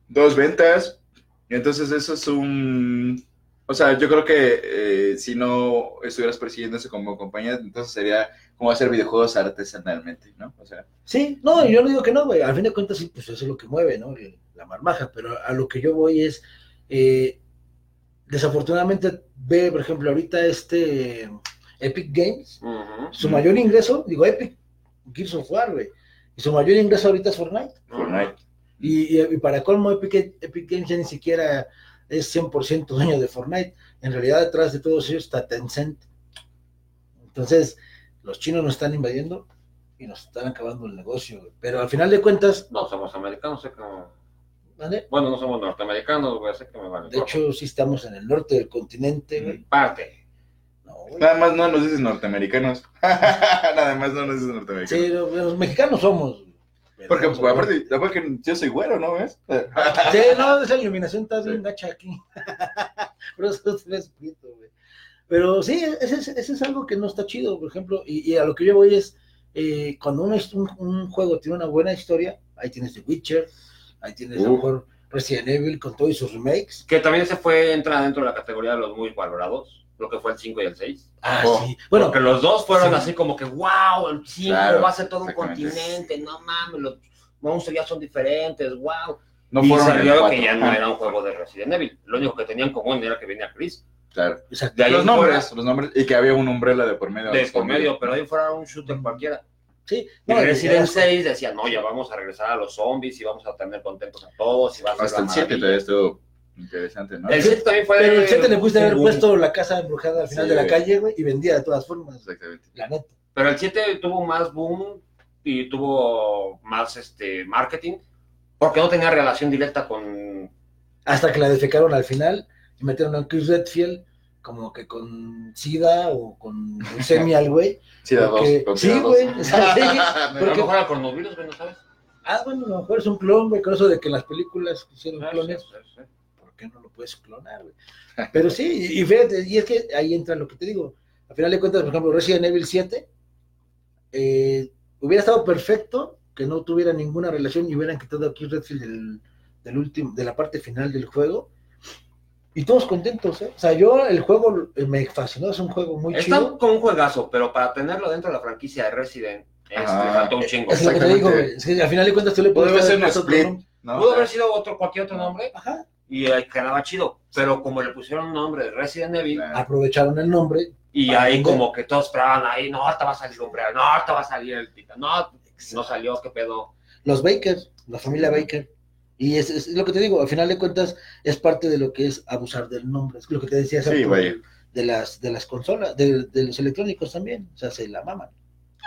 Dos ventas. Y entonces eso es un... O sea, yo creo que eh, si no estuvieras persiguiendo eso como compañía, entonces sería como hacer videojuegos artesanalmente, ¿no? O sea, Sí, no, yo no digo que no, güey. Al fin de cuentas, sí, pues eso es lo que mueve, ¿no? El- La marmaja. Pero a lo que yo voy es, eh, desafortunadamente, ve, por ejemplo, ahorita este Epic Games, su mayor ingreso, digo Epic, Gears of War, güey. Y su mayor ingreso ahorita es Fortnite. Fortnite. Y, y- para colmo, Epic, Epic Games ya ni siquiera es 100% dueño de Fortnite. En realidad, detrás de todos ellos está Tencent. Entonces, los chinos nos están invadiendo y nos están acabando el negocio. güey. Pero al final de cuentas, No somos americanos, sé que. ¿vale? Bueno, no somos norteamericanos, güey, sé que me vale. De hecho, sí estamos en el norte del continente, güey. parte. No. Nada más no nos dices norteamericanos. <laughs> Nada más no nos dices norteamericanos. Sí, los, los mexicanos somos. Pero Porque, pues, aparte, aparte, yo soy güero, ¿no ves? <laughs> Sí, no, esa iluminación está bien Sí. gacha aquí. <laughs> Por eso te ves prieto, güey. Pero sí, ese es, ese es algo que no está chido, por ejemplo. Y, y a lo que yo voy es, eh, cuando uno es- un, un juego tiene una buena historia, ahí tienes The Witcher, ahí tienes a lo mejor Resident Evil con todos sus remakes. Que también se fue, entra dentro de la categoría de los muy valorados, lo que fue el 5 y el 6. Ah, Oh. sí. Bueno, Porque los dos fueron sí. así como que, wow, el 5 Claro, va a ser todo un continente, no mames, los monstruos ya son diferentes, wow. No y fueron salió cuatro. que ya no era un juego de Resident Evil. Lo único que tenían en común era que venía Chris. Claro. exacto. De ahí Los fuera- nombres, los nombres, y que había un umbrella de por medio. de por medio, pero ahí fuera un shooter cualquiera. Sí, Y no, Resident ya- 6 decía, no, ya vamos a regresar a los zombies y vamos a tener contentos a todos. Y va a Hasta el 7 maravilla". todavía estuvo interesante, ¿no? El 7 también fue. Pero el 7 le pudiste haber puesto la casa embrujada al final Sí, de la güey. calle, güey, y vendía de todas formas, Exactamente. la neta. Pero el 7 tuvo más boom y tuvo más este marketing porque no tenía relación directa con. Hasta que la defecaron al final y metieron a Chris Redfield como que con SIDA o con leucemia al <laughs> güey. Sí, da dos. Porque- con sí, da dos. güey, o sea, <laughs> sí. A lo mejor era coronavirus, güey, ¿no sabes? Ah, bueno, a lo mejor es un clon, güey, con eso de que en las películas hicieron Ah, clones. sí, sí, sí. ¿por qué no lo puedes clonar, güey? Pero sí, y fíjate, y es que ahí entra lo que te digo. Al final de cuentas, por ejemplo, Resident Evil 7 eh, hubiera estado perfecto que no tuviera ninguna relación y hubieran quitado a Keith Redfield del, del último, de la parte final del juego. Y todos contentos, ¿eh? O sea, yo el juego eh, me fascinó, es un juego muy Está chido. como un juegazo, pero para tenerlo dentro de la franquicia de Resident es, Ajá. le faltó un chingo. Es lo que te digo, güey. Es que al final de cuentas tú le puedes poner un otro split, nombre. ¿no? Pudo haber sido otro, cualquier otro nombre Ajá. Y eh, quedaba chido, pero como le pusieron un nombre de Resident Evil. Aprovecharon el nombre. y ahí vender. como que todos esperaban ahí, no, ahorita va a salir hombre, no, ahorita va a salir el tita, no, no salió, qué pedo. los Baker, la familia Baker. Y es, es lo que te digo, al final de cuentas es parte de lo que es abusar del nombre. Es lo que te decía Sí, de las, de las consolas, de, de los electrónicos también. O sea, se la maman.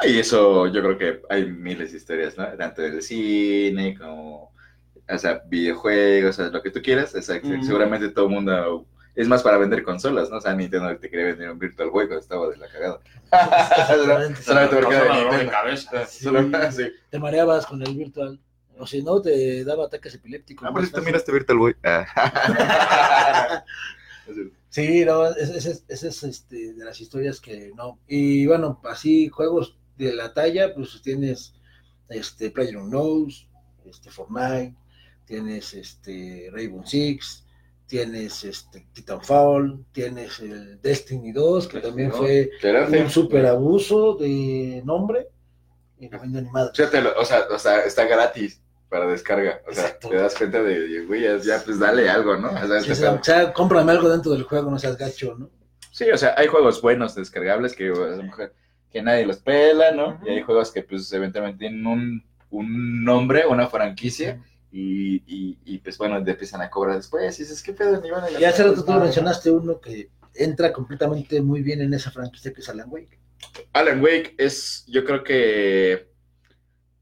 Y eso yo creo que hay miles de historias, ¿no? Tanto del cine como, o sea, videojuegos, o sea, lo que tú quieras. o sea, Ujú. Seguramente todo el mundo es más para vender consolas, ¿no? O sea, Nintendo te quería vender un Virtual Boy cuando estaba de la cagada. <laughs> Solamente porque era de dolor de Nintendo. cabeza. Sí. Solo- sí. Te mareabas con el virtual. O si no, te daba ataques epilépticos. Ah, por eso tú fácil. miraste Virtual Boy. Ah. <laughs> Sí, no, ese ese es, este, de las historias que no. Y bueno, así juegos de la talla, pues tienes este PlayerUnknown's, este Fortnite, tienes este Rainbow Six, tienes este Titanfall, tienes el Destiny 2, que también 2. fue un super abuso de nombre y no vende animado. Fíjate, lo- o sea, o sea, está gratis para descarga. O sea, Exacto. te das cuenta de, güey, ya, pues dale algo, ¿no? O sea, Sí, este o sea, cómprame algo dentro del juego, no seas gacho, ¿no? Sí, o sea, hay juegos buenos descargables que que nadie los pela, ¿no? Y hay juegos que pues eventualmente tienen un, un nombre, una franquicia, y, y, y, pues bueno, te empiezan a cobrar después, y dices, ¿qué pedo? Ni a Y hace rato tú mencionaste uno que entra completamente muy bien en esa franquicia que es Alan Wake. Alan Wake es, yo creo que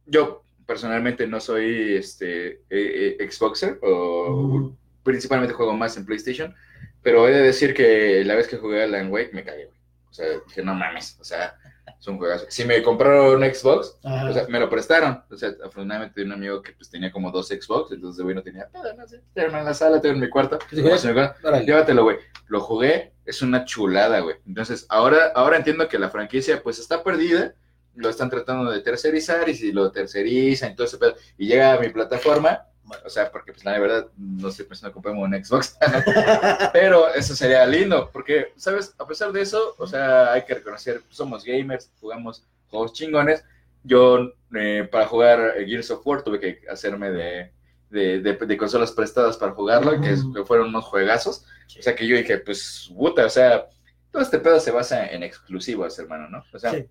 yo personalmente no soy este eh, eh, Xboxer, o principalmente juego más en PlayStation, pero he de decir que la vez que jugué Alan Wake me cagué, güey. O sea, dije, no mames, o sea, es un juegazo. Si me compraron un Xbox, Ajá. o sea, me lo prestaron. O sea, afortunadamente un amigo que pues tenía como dos Xbox, entonces güey no tenía pedo, no sé, tengo en la sala, tengo en mi cuarto. Sí, me. Llévatelo, güey. Lo jugué, es una chulada, güey. Entonces, ahora, ahora entiendo que la franquicia pues está perdida, lo están tratando de tercerizar y si lo tercerizan y todo ese pedo, y llega a mi plataforma, o sea, porque pues la verdad no estoy pensando en comprarme un Xbox, <laughs> pero eso sería lindo, porque, ¿sabes? A pesar de eso, o sea, hay que reconocer, somos gamers, jugamos juegos chingones. Yo, eh, para jugar Gears of War, tuve que hacerme de, de, de- de consolas prestadas para jugarlo, que fueron unos juegazos. O sea, que yo dije, pues, puta, o sea, todo este pedo se basa en exclusivos, hermano, ¿no? O sea, Sí.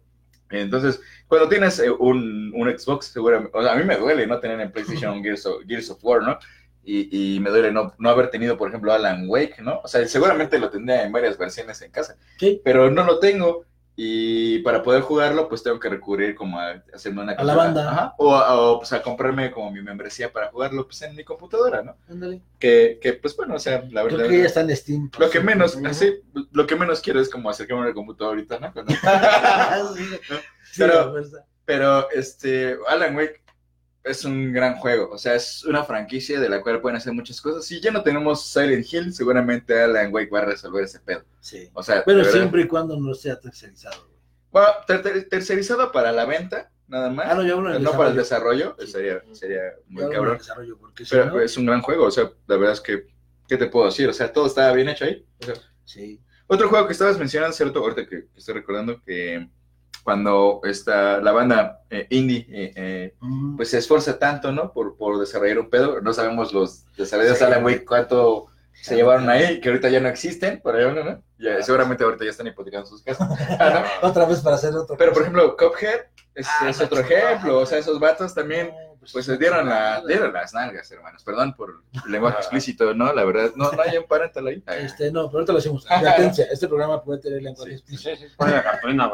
Entonces, cuando tienes eh, un, un Xbox, seguramente, o sea, a mí me duele no tener en PlayStation Gears of, Gears of War, ¿no? Y, y me duele no, no haber tenido, por ejemplo, Alan Wake, ¿no? O sea, seguramente lo tendría en varias versiones en casa, Sí. pero no lo tengo. Y para poder jugarlo, pues tengo que recurrir como a hacerme una A la banda. Ajá. O, a, o, pues a comprarme como mi membresía para jugarlo pues en mi computadora, ¿no? Ándale. Que, que pues bueno, o sea, la verdad. Creo que ya está en Steam. Lo que menos, así, lo que menos quiero es como acercarme al computador ahorita, ¿no? <laughs> Cuando- Sí, sí, <laughs> Pero- la. Pero este, Alan Wake es un gran juego, o sea, es una franquicia de la cual pueden hacer muchas cosas. Si ya no tenemos Silent Hill, seguramente Alan Wake va a resolver ese pedo. Sí. O sea, Pero siempre y cuando no sea tercerizado. güey. Bueno, ter- ter- tercerizado para la venta, nada más. Ah, no, ya uno en el no para el desarrollo. Sí. sería, sería Ya muy en cabrón. el desarrollo, porque si Pero no- es un gran juego, o sea, la verdad es que, ¿qué te puedo decir? O sea, todo estaba bien hecho ahí. O sea, Sí. Otro juego que estabas mencionando, cierto, ahorita que, que estoy recordando que cuando está la banda eh, indie eh, eh, Mm. pues se esfuerza tanto, ¿no? Por, por desarrollar un pedo. No sabemos los desarrolladores Sí. Alan Wake cuánto se llevaron ahí, que ahorita ya no existen, por ahí, ¿no? Ya, seguramente ahorita ya están hipotecando sus casas. <laughs> Ah, ¿no? Otra vez para hacer otro. Pero, por ejemplo, Cuphead, es, Ah, es otro ejemplo. O sea, esos vatos también, pues se dieron, la, dieron las nalgas, hermanos. Perdón por el lenguaje explícito, ¿no? La verdad, no, no hay un parental ahí. <laughs> Este, no, pero ahorita lo hacemos. Advertencia, este programa puede tener lenguaje Sí, explícito. Sí, sí, pone la cartulina.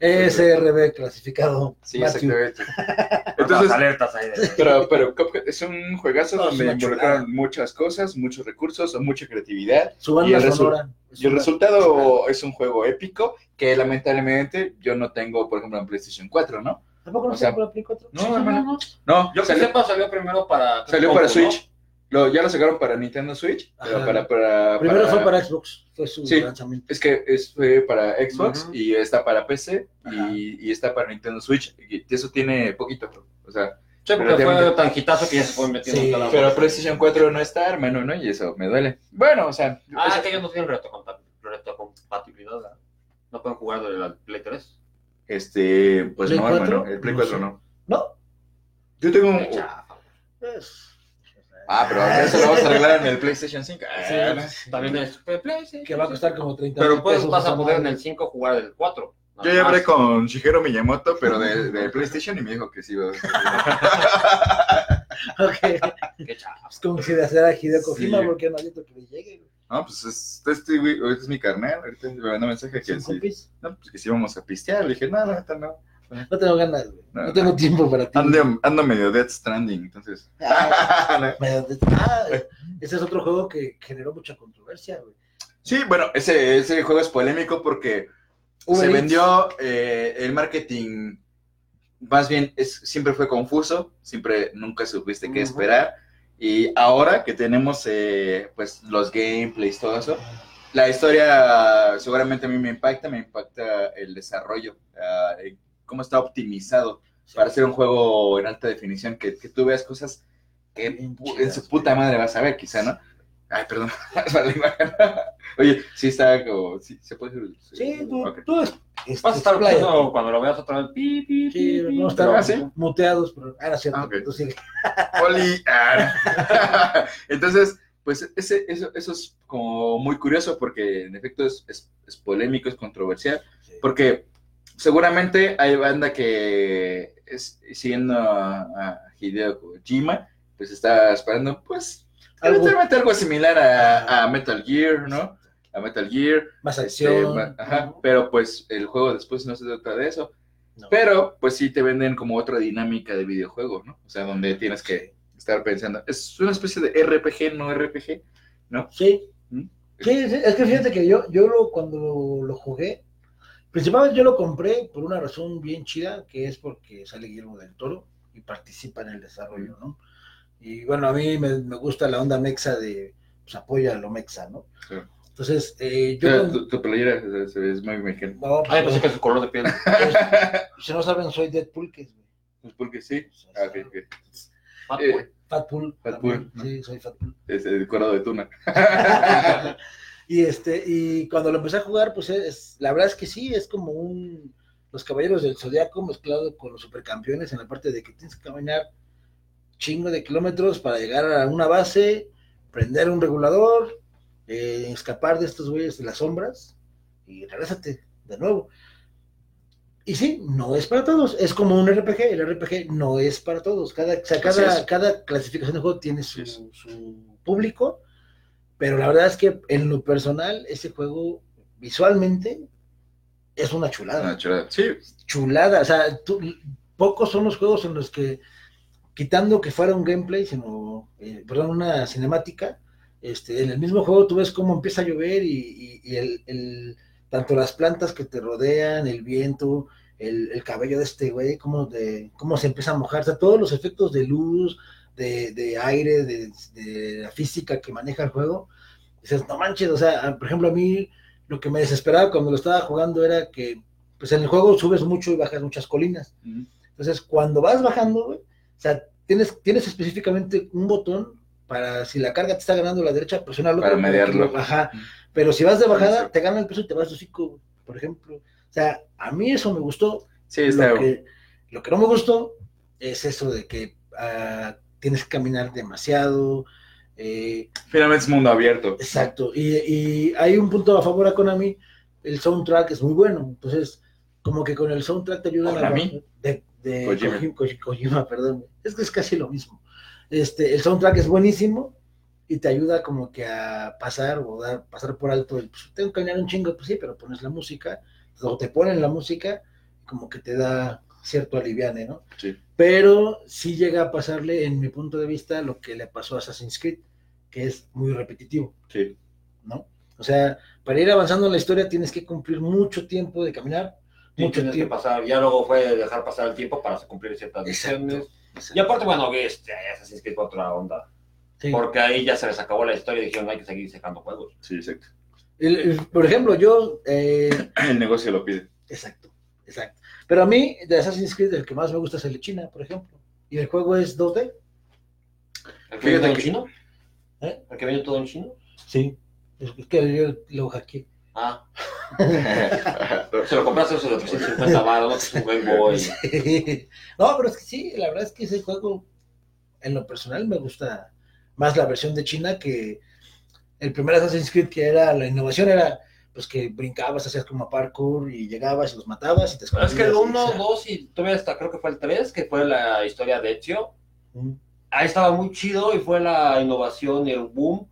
SRB <laughs> clasificado. Sí, Matthew. exactamente. <laughs> Entonces, alertas ahí. Pero, pero Cuphead es un juegazo donde chulada. muchas cosas, muchos recursos, mucha creatividad. Su Y banda el sonora. Y el resultado es un juego épico que lamentablemente yo no tengo, por ejemplo, en PlayStation 4, ¿no? ¿Tampoco no o sea, por la Play 4? no, hermano. No, Yo que salió, sepa, salió primero para. salió para ¿no? Switch. Lo, ya lo sacaron para Nintendo Switch, pero Ajá. para, para, Primero para- fue para Xbox, fue su Sí. lanzamiento. Es que es, fue para Xbox y está para PC y, y está para Nintendo Switch. Y eso tiene poquito, o sea, Sí, porque Relativamente. fue tan hitazo que ya se fue metiendo Sí, en cada pero. PlayStation 4 no está, hermano, ¿no? Y eso me duele. Bueno, o sea, Ah, es que ellos no tienen retrocompatibilidad. retrocompatibilidad, ¿verdad? No pueden jugar de la Play 3. Este, pues ¿Play no, 4? hermano, el Play No 4 sé. no. No. Yo tengo un... Ah, pero eso lo vamos a arreglar en el PlayStation 5. Ah. Sí. También es Que va a costar como 30 Pero puedes, pesos vas a poder en el 5 jugar el 4. Yo ya hablé con Shigeru Miyamoto, pero de, <laughs> de PlayStation y me dijo que sí. a- <laughs> Ok. Qué chafa. Es como si de hacer a Hideo Kojima Sí. porque no hay otro que le llegue. No, pues es, este, güey, ahorita es mi carnal. Ahorita me mandó mensaje que sí. No, pues que sí vamos a pistear. Le dije, no, no, ahorita no. No tengo ganas, güey. No. No tengo tiempo para ti. Ando, ando medio Dead Stranding, entonces. Ah, <laughs> ah, ese es otro juego que generó mucha controversia, güey. Sí, bueno, ese, ese juego es polémico porque Uber se Eats. vendió eh, el marketing, más bien es, siempre fue confuso, siempre nunca supiste qué Ujú. esperar. Y ahora que tenemos eh, pues los gameplays, todo eso, la historia seguramente a mí me impacta, me impacta el desarrollo, eh, cómo está optimizado para hacer un juego en alta definición, que, que tú veas cosas que en su puta madre vas a ver, quizá, ¿no? Ay, perdón, para la imagen. Oye, sí está como, sí, se puede decir. Sí, tú, tú es, Vas a estar cuando lo veas otra vez. Pi, pi, Sí, pi, pi. no estar Ah, ¿sí? muteados, pero ahora cierto. Ah, sigue. <laughs> Oli. Ah. <laughs> Entonces, pues ese, eso, eso es como muy curioso porque en efecto es, es, es polémico, es controversial, porque seguramente hay banda que es siguiendo a, a Hideo Kojima, pues está esperando, pues, Algo- eventualmente algo similar a, a Metal Gear, ¿no? A Metal Gear. Más este, acción. ma- ajá, pero pues el juego después no se trata de eso. No. Pero pues sí te venden como otra dinámica de videojuego, ¿no? O sea, donde tienes que estar pensando. Es una especie de RPG, no RPG. Sí. ¿Mm? Sí, sí, es que fíjate que yo, yo lo, cuando lo, lo jugué, principalmente yo lo compré por una razón bien chida, que es porque sale Guillermo del Toro y participa en el desarrollo, ¿no? Y bueno, a mí me, me gusta la onda mexa de, pues apoya a lo mexa, ¿no? Sí. Entonces, eh, yo... tu, tu playera se, se ve es muy mexicana. no, pues, Ay, pensé que su color de piel. <laughs> si no saben, soy Deadpool, que es, güey. Pues porque sí. Ah, ok, ok. Fat Eh, boy. Fatpool. Fatpool, también, ¿no? Sí, soy Fatpool. Es el cuero de tuna. <laughs> y este, y cuando lo empecé a jugar, pues es, la verdad es que sí, es como un los caballeros del zodiaco mezclado con los supercampeones en la parte de que tienes que caminar chingo de kilómetros para llegar a una base, prender un regulador, eh, escapar de estos güeyes de las sombras y regrésate de nuevo. Y sí, no es para todos, es como un RPG, el RPG no es para todos, cada, o sea, Así cada, cada clasificación de juego tiene su, su público, pero la verdad es que en lo personal, ese juego visualmente es una chulada Una chulada. Sí, chulada. O sea, tú- pocos son los juegos en los que, quitando que fuera un gameplay, sino, eh, perdón, una cinemática, este, en el mismo juego tú ves cómo empieza a llover y, y- y el, el- tanto las plantas que te rodean, el viento, el, el cabello de este güey, cómo, de, cómo se empieza a mojar, o sea, todos los efectos de luz, de, de aire, de, de la física que maneja el juego, dices, no manches, o sea, por ejemplo, a mí lo que me desesperaba cuando lo estaba jugando era que pues en el juego subes mucho y bajas muchas colinas. Entonces, cuando vas bajando, güey, o sea, tienes, tienes específicamente un botón para si la carga te está ganando la derecha, presiona el otro. Para mediarlo. Ajá. Pero si vas de bajada, te gana el peso y te vas de hocico, por ejemplo. O sea, a mí eso me gustó. sí, está. Lo que, lo que no me gustó es eso de que ah, tienes que caminar demasiado. eh, Finalmente es mundo abierto. Exacto, y, y hay un punto a favor a Konami, el soundtrack es muy bueno, entonces como que con el soundtrack te ayudan a de, de Kojima. Kojima, Koji- Kojima, perdón. Es que es casi lo mismo. Este, el soundtrack es buenísimo y te ayuda como que a pasar o dar, pasar por alto el, pues, tengo que caminar un chingo, pues sí, pero pones la música, o te ponen la música, como que te da cierto aliviane, ¿no? Sí. Pero sí llega a pasarle, en mi punto de vista, lo que le pasó a Assassin's Creed, que es muy repetitivo. Sí. ¿no? O sea, para ir avanzando en la historia tienes que cumplir mucho tiempo de caminar, mucho que tiempo. pasar, ya luego fue dejar pasar el tiempo para cumplir ciertas misiones. Y aparte, bueno, este, Assassin's Creed fue otra onda. Sí. Porque ahí ya se les acabó la historia y dijeron, hay que seguir sacando juegos. Sí, exacto. El- el- por ejemplo, yo, eh, <clears throat> El negocio lo pide. exacto, exacto. Pero a mí, de Assassin's Creed, el que más me gusta es el de China, por ejemplo. Y el juego es 2D. ¿El que viene todo en que- chino? ¿Eh? ¿El que viene todo en chino? Sí. Es es que yo lo hackeé. Ah, <laughs> se lo compraste eso de 350 baros, un Game Boy. <laughs> no, pero es que sí, la verdad es que ese juego, en lo personal, me gusta más la versión de China que el primer Assassin's Creed, que era la innovación, era pues que brincabas, hacías como parkour y llegabas y los matabas y te Pero es que el escondías, 1, o sea, 2 y todavía hasta creo que fue el 3, que fue la historia de Ezio. mm, Ahí estaba muy chido y fue la innovación y el boom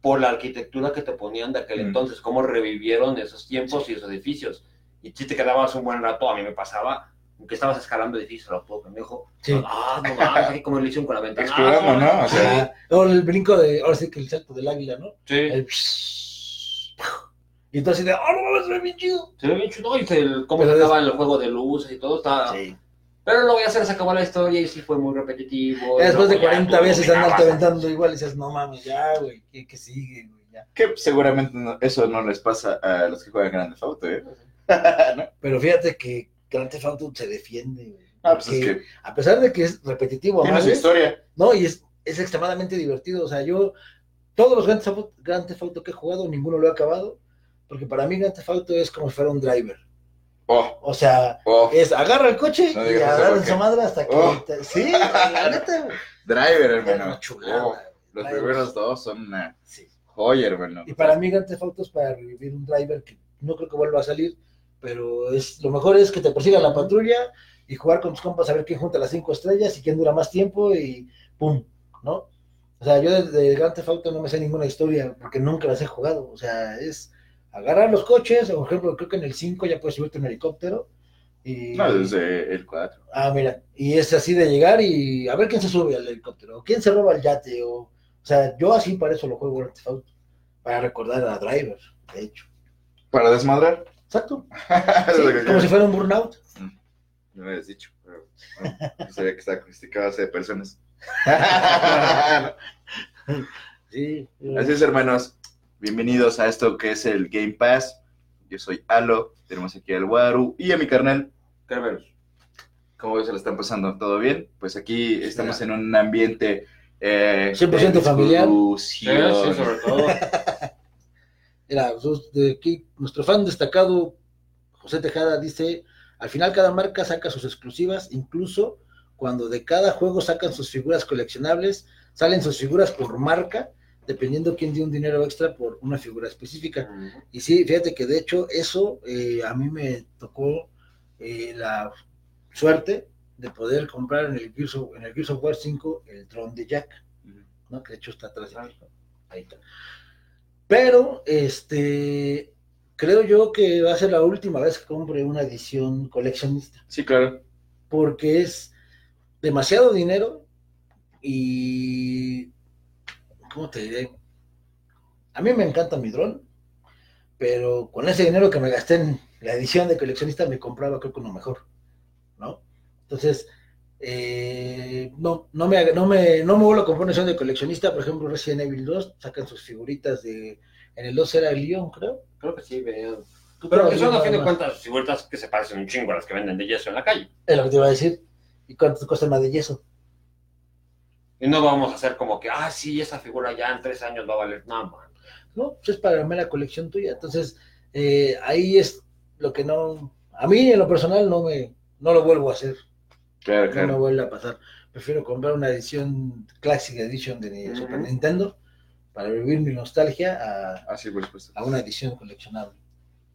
por la arquitectura que te ponían de aquel Mm. entonces, cómo revivieron esos tiempos y esos edificios. Y si te quedabas un buen rato, a mí me pasaba, que estabas escalando edificios, lo todo pendejo. Sí. Ah, no como le hicieron con la ventana. Explorando, ¿no? O sea, Ah, o el brinco de, ahora sí que el salto del águila, ¿no? Sí, El y entonces de, oh, no mames, se ve bien chido. se ve bien chido. Y se- cómo sacaban el juego de luces y todo, estaba... Sí. Pero luego ya se les acabó la historia y sí fue muy repetitivo. Después de luego ya 40 tú veces andarte aventando igual y dices, no mames, ya, güey, ¿qué, qué sigue, güey? Ya. que seguramente no- eso no les pasa a los que juegan Grande Auto, ¿eh? <laughs> ¿No? Pero fíjate que Grand Theft Auto se defiende, güey. Ah, pues es que A pesar de que es repetitivo, tiene su historia. no, y es, es extremadamente divertido. O sea, yo, todos los Grand Theft, Auto, Grand Theft Auto que he jugado, ninguno lo he acabado, porque para mí Grand Theft Auto es como si fuera un driver. Oh, O sea, oh. es agarra el coche No y agarra su madre hasta que... Oh. te- sí, la neta. Driver, hermano. chulada, Oh, los Driver. primeros dos son una Sí. joya, hermano. Y para mí Grand Theft Auto es para revivir un driver que no creo que vuelva a salir, pero es lo mejor es que te persiga la patrulla y jugar con tus compas a ver quién junta las cinco estrellas y quién dura más tiempo y pum, ¿no? O sea, yo de, de Grand Theft Auto no me sé ninguna historia porque nunca las he jugado. O sea, es agarrar los coches, por ejemplo, creo que en el 5 ya puedes subirte en un helicóptero. Y, No, desde el 4. Ah, mira, y es así de llegar y a ver quién se sube al helicóptero, o quién se roba el yate, o, o sea, yo así para eso lo juego Grand Theft Auto, para recordar a Driver, de hecho. Para desmadrar. Exacto. <laughs> Sí, como si fuera un burnout. No me habías dicho, pero no, sabía que crucificado de personas. <laughs> <laughs> Sí. Así es, hermanos. Bienvenidos a esto que es el Game Pass. Yo soy Alo, tenemos aquí al Waru y a mi carnal. Kerberos. ¿Cómo se lo están pasando? ¿Todo bien? Pues aquí estamos en un ambiente... Eh, 100% de familiar. Sí, sobre todo. <laughs> Mira, de aquí, nuestro fan destacado, José Tejada, dice, al final cada marca saca sus exclusivas, incluso cuando de cada juego sacan sus figuras coleccionables, salen sus figuras por marca, dependiendo quién dio un dinero extra por una figura específica. Y sí, fíjate que de hecho eso eh, a mí me tocó eh, la suerte de poder comprar en el, Gears of, en el Gears of War 5 el dron de Jack, ¿no? que de hecho está atrás de mí. Ahí está. Pero, este, creo yo que va a ser la última vez que compre una edición coleccionista, Sí, claro. porque es demasiado dinero y, ¿cómo te diré? A mí me encanta mi dron, pero con ese dinero que me gasté en la edición de coleccionista me compraba creo que uno mejor, ¿no? Entonces, eh, no, no, me, no, me, no me vuelvo a comprar una edición de coleccionista, por ejemplo, Resident Evil 2, sacan sus figuritas de, en el 2 era el Leon, creo. Creo que sí. Creo Pero que que son, a fin de cuentas, figuritas que se parecen un chingo a las que venden de yeso en la calle. Es lo que te iba a decir. ¿Y cuánto te cuesta una de yeso? Y no vamos a hacer como que, ah, sí, esa figura ya en tres años va a valer nada, man. No, pues es para la mera colección tuya. Entonces, eh, ahí es lo que no. A mí, en lo personal, no me no lo vuelvo a hacer. Claro, No me claro. vuelve a pasar. Prefiero comprar una edición Classic Edition de. Super Nintendo para vivir mi nostalgia a, Ah, sí, a una edición coleccionable.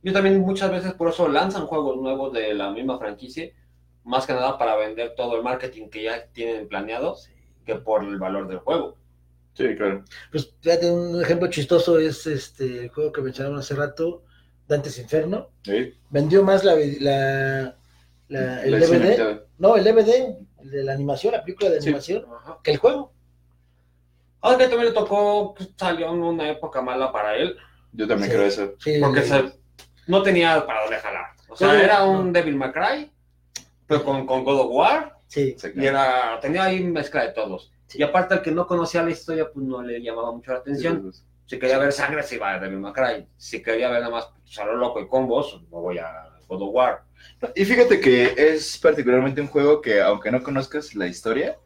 Yo también muchas veces por eso lanzan juegos nuevos de la misma franquicia, más que nada para vender todo el marketing que ya tienen planeado, que por el valor del juego. Sí, claro. Pues fíjate, un ejemplo chistoso es este el juego que mencionaron hace rato, Dantes Inferno. Sí. Vendió más la, la, la- el La DVD, no, el DVD, el de la animación, la película de animación, que el juego. Aunque también le tocó, pues, salió en una época mala para él, Yo también Sí. creo eso. Sí, porque sí. se- no tenía para dónde jalar. O sea, Sí, era un no. Devil May Cry, pero con, con God of War, Sí, y era, tenía ahí mezcla de todos. Sí. Y aparte, al que no conocía la historia, pues no le llamaba mucho la atención. Si quería ver sangre, se iba a Devil May Cry. Si quería ver nada más pues, a lo loco y combos, me voy a God of War. Y fíjate que es particularmente un juego que, aunque no conozcas la historia,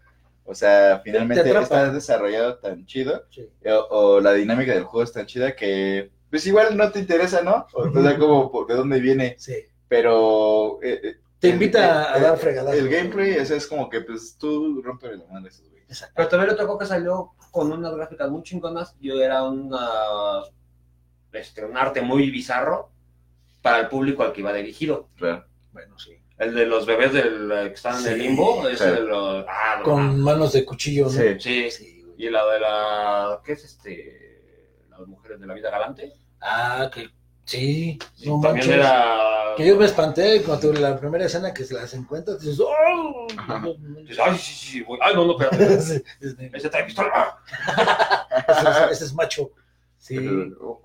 o sea, finalmente está desarrollado tan chido, sí. o, o la dinámica del juego es tan chida que, pues igual no te interesa, ¿no? O, o sea, como por- de dónde viene, sí. pero... eh, Te el- invita a el- dar fregadas. El gameplay es, es como que, pues, tú rompes la mano esos. Exacto. Pero también le tocó que salió con unas gráficas muy chingonas. Yo era una, este, un arte muy bizarro para el público al que iba dirigido. Claro. Bueno, sí. El de los bebés del, que están en el limbo, Sí. de los... Ah, no, Con manos de cuchillo, ¿no? Sí. Sí. Sí, güey. Y la de la... ¿Qué es este? Las mujeres de la vida galante. Ah, que sí. Sí, No también manches. era... Que yo me espanté cuando la primera escena que se las encuentras, dices, ¡oh! Dices, Ay, sí, sí. Ay, no, no, <laughs> espérate. Sí, es negro. Ese trae pistola. <laughs> ese, es, ese es macho. Sí. Oh.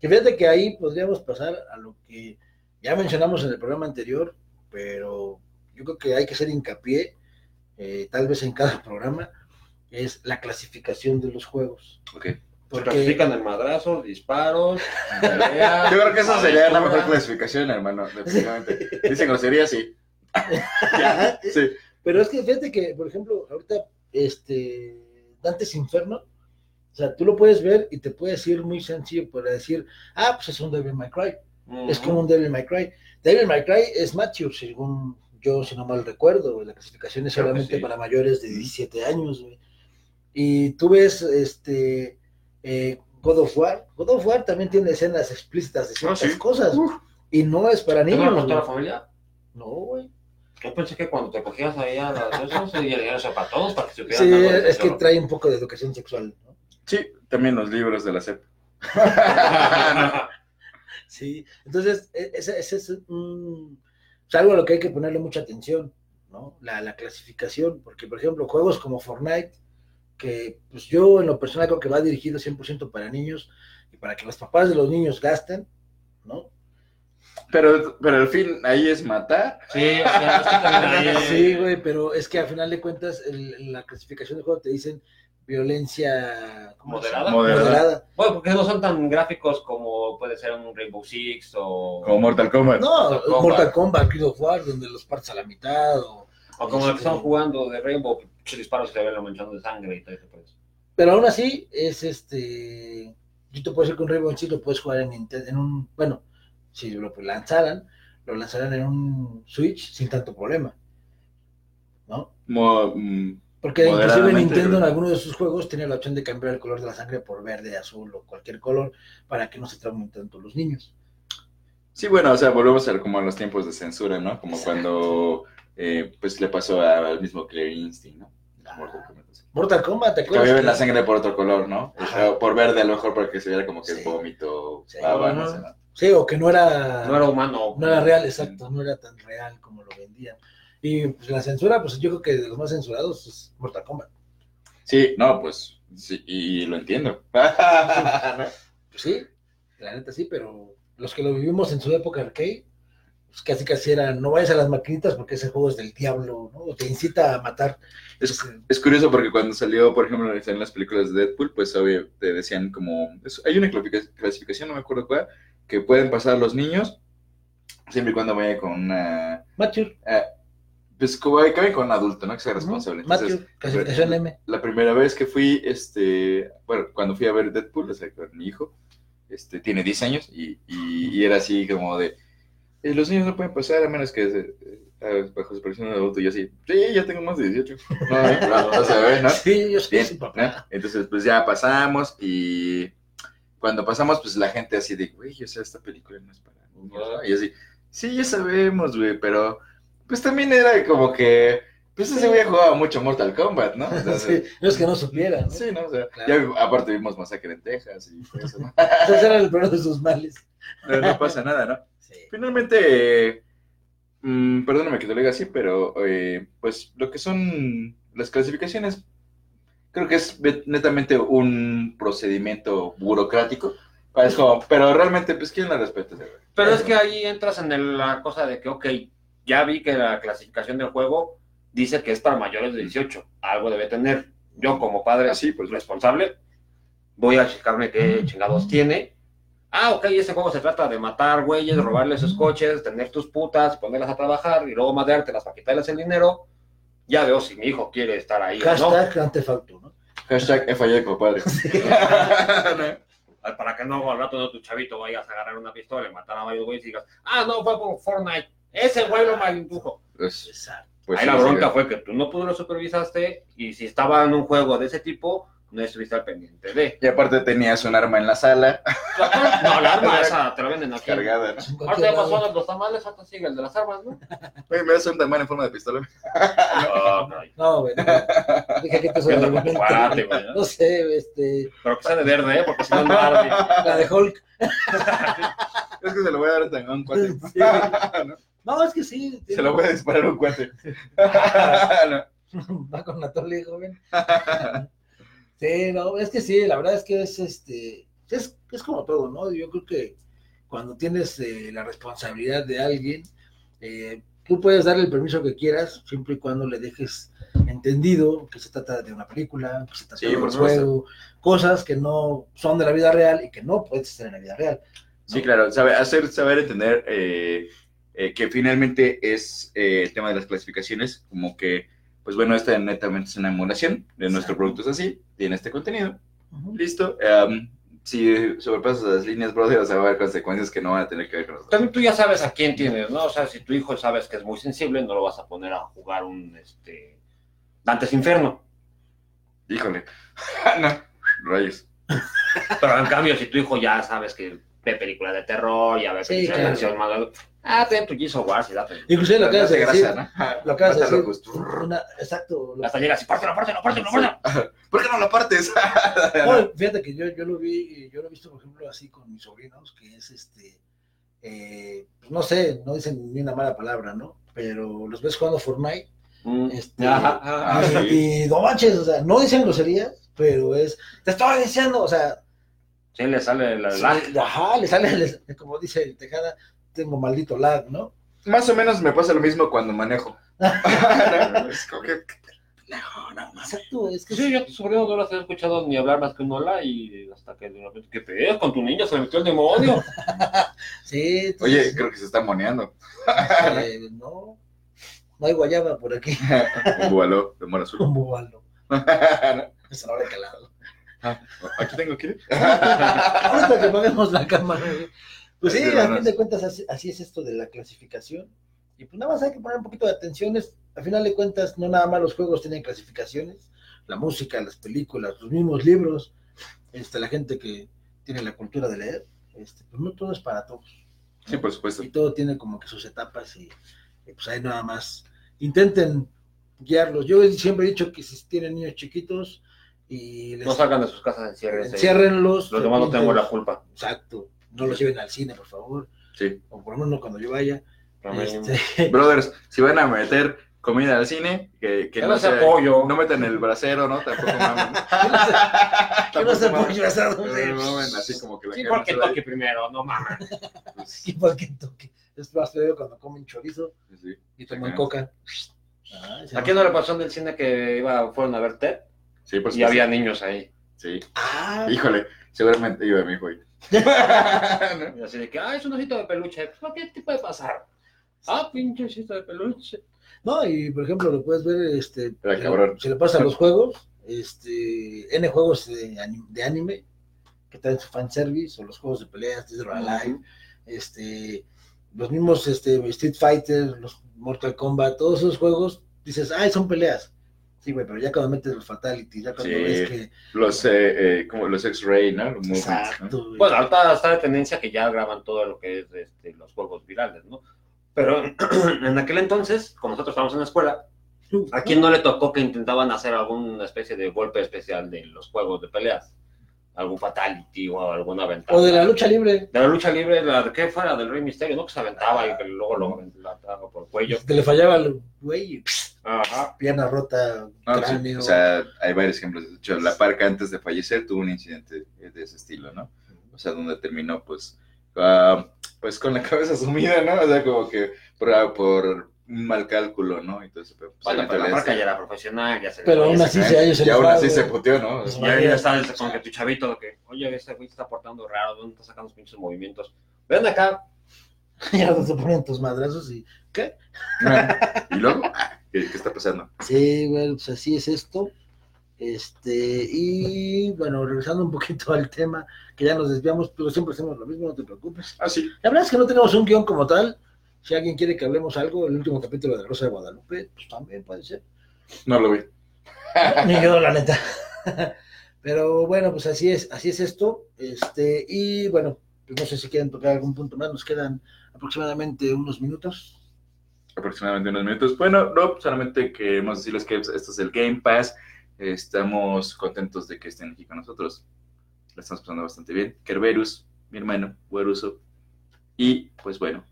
Que fíjate que ahí podríamos pasar a lo que ya mencionamos en el programa anterior, pero yo creo que hay que hacer hincapié, eh, tal vez en cada programa, es la clasificación de los juegos. Ok. Porque Clasifican en madrazos, disparos, <laughs> Yo creo que esa sería la mejor clasificación, hermano, definitivamente. Dicen grosería, sí. <laughs> Ya, sí. Pero es que fíjate que, por ejemplo, ahorita, este, Dantes Inferno, o sea, tú lo puedes ver y te puedes ir muy sencillo para decir, ah, pues es un Devil May Cry, es como un Devil May Cry. Devil May Cry es mature, según yo, si no mal recuerdo, la clasificación es Creo solamente sí. para mayores de 17 años, güey. Y tú ves, este, eh, God of War, God of War también tiene escenas explícitas de ciertas sí. cosas, y no es para ¿Te niños. contar a la familia? No, güey. Yo pensé que cuando te cogías ahí a las eso para todos, para que supieran Sí, algo es que trae un poco de educación sexual, ¿no? Sí, también los libros de la SEP. <laughs> Sí, entonces e- ese, ese es un, es algo a lo que hay que ponerle mucha atención, ¿no? La, la clasificación, porque por ejemplo, juegos como Fortnite, que pues yo en lo personal creo que va dirigido 100% para niños y para que los papás de los niños gasten, ¿no? Pero, pero el fin ahí es matar. Sí, o sea, <laughs> Sí, güey, pero es que al final de cuentas el- en la clasificación del juego te dicen violencia. Moderada. Moderada. Bueno, porque no son tan gráficos como puede ser un Rainbow Six o, Como Mortal Kombat. No, Mortal Kombat. Mortal Kombat, King of War, donde los partes a la mitad o o como el que Este- están jugando de Rainbow, muchos disparos y se ven la manchando de sangre y todo eso. Pues. Pero aún así, es este. Yo te puedo decir que un Rainbow Six lo puedes jugar en, Nintendo- en un. Bueno, si lo lanzaran, lo lanzaran en un Switch sin tanto problema. ¿No? Mo- mm, Porque inclusive Nintendo en creo. algunos de sus juegos tiene la opción de cambiar el color de la sangre por verde, azul o cualquier color para que no se traumen tanto los niños. Sí, bueno, o sea, volvemos a como a los tiempos de censura, ¿no? Como Exacto. cuando eh, pues le pasó a- al mismo Clear Instinct, ¿no? Mortal Kombat. Mortal Kombat, ¿te acuerdas? Cambiaban la que- sangre por otro color, ¿no? Ajá. Por verde a lo mejor para que se viera como que Sí. es vómito, Sí. baba, no Ajá. sé, ¿no? Sí, o que no era. No era humano. No era real, exacto, no era tan real como lo vendían. Y pues, la censura, pues yo creo que de los más censurados es Mortal Kombat. Sí, no, pues, sí, y lo entiendo. <laughs> Sí, la neta sí, pero los que lo vivimos en su época arcade, pues casi casi era, no vayas a las maquinitas porque ese juego es del diablo, ¿no? O te incita a matar. Es, es curioso porque cuando salió, por ejemplo, en las películas de Deadpool, pues obvio, te decían como, es- hay una clasifica- clasificación, no me acuerdo cuál, que pueden pasar los niños, siempre y cuando vaya con una, Mature, pues como que vayan con un adulto, ¿no? Que sea responsable. Entonces, Mature, clasificación M. la primera vez que fui, este, bueno, cuando fui a ver Deadpool, o sea, con mi hijo, este, tiene 10 años y, y- y era así como de, "Eh, los niños no pueden pasar a menos que eh, eh, bajo supervisión de adulto. Y yo así, sí, ya tengo más de 18. <laughs> No, no, no se ve, ¿no? Sí, yo soy papá. Entonces, pues ya pasamos y cuando pasamos, pues la gente así de, güey, o sea, esta película no es para niños, ¿no? Y así, sí, ya sabemos, güey, pero pues también era como que, pues ese güey jugaba mucho Mortal Kombat, ¿no? <laughs> Sea, Sí, no es que no supiera, ¿no? Sí, ¿no? O sea, Claro. ya aparte vimos Masacre en Texas y todo eso, ¿no? <laughs> Ese era el peor de sus males. No, no pasa nada, ¿no? Sí. Finalmente, mm, perdóname que te lo diga así, pero eh, pues lo que son las clasificaciones, creo que es netamente un procedimiento burocrático. Es como, pero realmente, pues, ¿quién la respeta? Pero es que ahí entras en el- la cosa de que, ok, ya vi que la clasificación del juego dice que es para mayores de 18. Algo debe tener. Yo, como padre Ah, sí, pues, responsable, voy a checarme qué chingados tiene. Ah, ok, este juego se trata de matar güeyes, robarles sus coches, tener tus putas, ponerlas a trabajar y luego madreártelas para quitarles el dinero. Ya veo si mi hijo quiere estar ahí o no. Hashtag Grand Theft Auto, ¿no? Hashtag he fallado como padre. Ah, <laughs> Para que no al rato no tu chavito vayas a agarrar una pistola y matar a varios güeyes y digas, ah, no, fue por Fortnite. Ese güey lo malindujo. Pues, Exacto. pues Ahí sí, la sí, bronca güey. fue que tú no lo supervisaste y si estaba en un juego de ese tipo, no estuviste al pendiente de. Y aparte tenías un arma en la sala, <laughs> No, la arma esa te la venden aquí. cargada, ¿no? Ahorita ya pasó los tamales, ahorita sigue el de las armas, ¿no? Oye, me das un tamaño en forma de pistola. <laughs> Ah, caray. No, güey. No. Dije que te ¿Qué cuate, <laughs> güey? No sé, este. Pero que sea de verde, ¿eh? Porque si no, no arde. La de Hulk. Es que se lo voy a dar a un cuate. Sí. ¿no? No, es que sí. Se lo voy a disparar a un cuate. No. Va con la tole, joven. Sí, no, es que sí, la verdad es que es este. Es, es como todo, ¿no? Yo creo que cuando tienes eh, la responsabilidad de alguien, eh, tú puedes darle el permiso que quieras, siempre y cuando le dejes entendido que se trata de una película, que se trata Sí, de un juego, cosas que no son de la vida real y que no puedes hacer en la vida real. Sí, claro, sabe, hacer saber entender eh, eh, que finalmente es el tema de las clasificaciones, como que, pues bueno, esta netamente es una emulación de nuestro Exacto. producto es así, tiene este contenido, listo. em, si sobrepasas las líneas, brother, o sea, va a haber consecuencias que no van a tener que ver con nosotros. También tú ya sabes a quién tienes, ¿no? O sea, si tu hijo sabes que es muy sensible, no lo vas a poner a jugar un, este, Dantes Inferno. Híjole, <laughs> no, rayos. Pero en cambio, si tu hijo ya sabes que ve películas de terror, ya ve Sí, películas de claro. acción, malo, ah, ten tu Jesus Wars y date. Inclusive lo acabas de Hace decir. grasa, ¿no? Lo acabas de decir. una- exacto. lo- Hasta llegas y pártelo, pártelo, pártelo, pártelo. <laughs> ¿Por qué no lo partes? <laughs> No, fíjate que yo, yo lo vi, yo lo he visto, por ejemplo, así con mis sobrinos, que es este, eh, pues no sé, no dicen ni una mala palabra, ¿no? Pero los ves jugando Fortnite, Mm. este, Ajá, ajá. sí. y, y no manches, o sea, no dicen groserías, pero es, te estaba diciendo, o sea, Sí, le sale la sí, ajá, le sale, le- <laughs> como dice el Tejada, tengo maldito lag, ¿no? Más o menos me pasa lo mismo cuando manejo. No, <laughs> es como que, no, no, no. Exacto, es que Sí, yo a tu sobrino no las he escuchado ni hablar más que un hola y hasta que de repente, ¿qué pedo? Con tu niño se le metió el demonio. <laughs> sí, entonces, Oye, creo que se está moneando. eh, no, no hay guayaba por aquí, <laughs> Un búbalo de mora azul. como balo, eso no le he calado. Aquí tengo que ir. Ahorita que ponemos la cámara, güey. Pues sí, a fin de cuentas así, así es esto de la clasificación. Y pues nada más hay que poner un poquito de atención. es- A final de cuentas, no nada más los juegos tienen clasificaciones. La música, las películas, los mismos libros, este, la gente que tiene la cultura de leer, este, pues no todo es para todos. Sí, por supuesto. Y todo tiene como que sus etapas y, y, pues ahí nada más intenten guiarlos. Yo siempre he dicho que si tienen niños chiquitos y les No salgan de sus casas, enciérrense. enciérrenlos. Los demás no tenemos la culpa. Exacto. No los lleven al cine, por favor. Sí. O por lo menos no cuando yo vaya. Este, <laughs> Brothers, si van a meter comida al cine, que, que no, sea sea- pollo. No metan el brasero, ¿no? Tampoco <laughs> mamen. que no se Tampoco pollo asado. mamen. No mamen así como que la Sí, porque toque primero, no mames. <laughs> Pues, Igual que toque. Es más feo cuando comen chorizo sí. y toman coca. Ah, ¿A quién no le pasó en el cine que iba, fueron a ver Ted? Sí, por Y supuesto. había niños ahí. Sí. Ah, Híjole, seguramente iba mi hijo ahí. <laughs> Y así de que, ah, es un osito de peluche. Pues, ¿Qué te puede pasar? Ah, pinche osito de peluche. no, y por ejemplo, lo puedes ver, este, se le pasa a los <laughs> juegos, este, N juegos de, ani- de anime, que traen su fanservice, o los juegos de peleas, Dead or Alive, este, los mismos este, Street Fighter, los Mortal Kombat, todos esos juegos, dices, ay, son peleas. Sí, güey, pero ya cuando metes los fatalities, ya cuando Sí. ves que. Los, eh, eh, como los X-Ray, ¿no? Los. Exacto. Bueno, ahorita está de tendencia que ya graban todo lo que es este, los juegos virales, ¿no? Pero <clears throat> en aquel entonces, como nosotros estábamos en la escuela, ¿a quién no le tocó que intentaban hacer alguna especie de golpe especial de los juegos de peleas? Algún fatality o alguna ventaja. O de la lucha libre, De la lucha libre, la de qué fuera del Rey Misterio, ¿no? Que se aventaba y que luego lo aventaba por el cuello. que le fallaba al güey, Ajá. pierna rota, No, sí, o sea, hay varios ejemplos. De hecho, la parca antes de fallecer tuvo un incidente de ese estilo, ¿no? O sea, donde terminó, pues, ah, pues con la <laughs> cabeza sumida, ¿no? O sea, como que por, por un mal cálculo, ¿no? Entonces, pues, Bueno, pero la marca ya era profesional, ya se Pero aún así se, ellos se y aún así se puteó, ¿no? Pues, Y ahí ya está con que tu chavito, que, oye, este güey está portando raro, ¿dónde está sacando los pinches movimientos? Ven acá, <laughs> ya se ponen tus madrazos y. ¿Qué? y luego, ah, ¿qué, qué está pasando? Sí, güey, pues así es esto. Este, y bueno, regresando un poquito al tema, que ya nos desviamos, pero siempre hacemos lo mismo, no te preocupes. Ah, sí. La verdad es que no tenemos un guion como tal. Si alguien quiere que hablemos algo, el último capítulo de La Rosa de Guadalupe, pues también puede ser. No lo vi. Ni yo, la neta. Pero bueno, pues así es, así es esto. Este, y bueno, pues no sé si quieren tocar algún punto más, nos quedan aproximadamente unos minutos. aproximadamente unos minutos. Bueno, no, solamente queremos decirles que esto es el Game Pass. Estamos contentos de que estén aquí con nosotros. La estamos pasando bastante bien. Kerberus, mi hermano, Gueruso. Y pues bueno,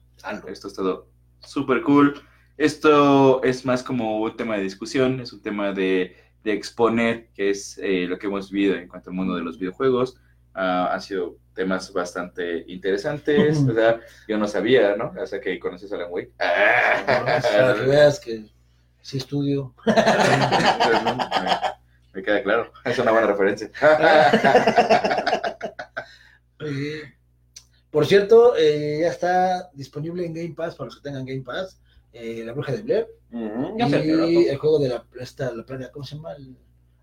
esto es todo súper cool. Esto es más como un tema de discusión, es un tema de, de exponer, que es eh, lo que hemos vivido en cuanto al mundo de los videojuegos. Ah, han sido temas bastante interesantes, Ujú. ¿verdad? Yo no sabía, ¿no? O sea, que conoces a Alan Wake. Para que veas que sí estudio. me, queda claro. Es una buena referencia. <laughs> Eh, por cierto, eh, ya está disponible en Game Pass para los que tengan Game Pass. eh, la bruja de Blair y el juego de la, esta, la plaga, ¿cómo se llama? El,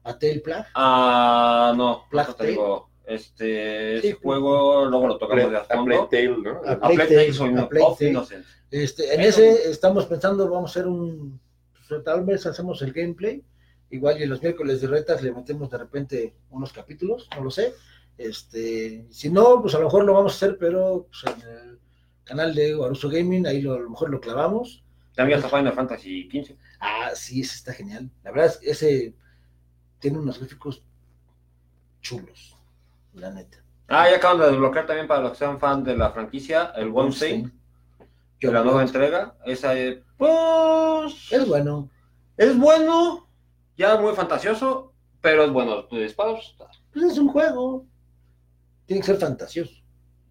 Atel Plag. Ah, no, no te digo. Este Sí, ese juego, luego lo tocamos de a A fondo. ¿no? A A Plague Plague Tale, a Plague Tale. Este, en Pero- ese estamos pensando, vamos a hacer un, pues, tal vez hacemos el gameplay, igual y los miércoles de retas le metemos de repente unos capítulos, no lo sé. Este, si no, pues a lo mejor lo vamos a hacer, pero pues, en el canal de Aruso Gaming, ahí lo- a lo mejor lo clavamos. También está Final Fantasy XV. Ah, sí, ese está genial. La verdad ese tiene unos gráficos chulos, la neta. Ah, ya acaban de desbloquear también para los que sean fan de la franquicia, el Wolfenstein, Yo la nueva entrega. Esa es, pues, Es bueno. es bueno, ya muy fantasioso, pero es bueno. Tus disparos, Pues es un juego. Tiene que ser fantasioso.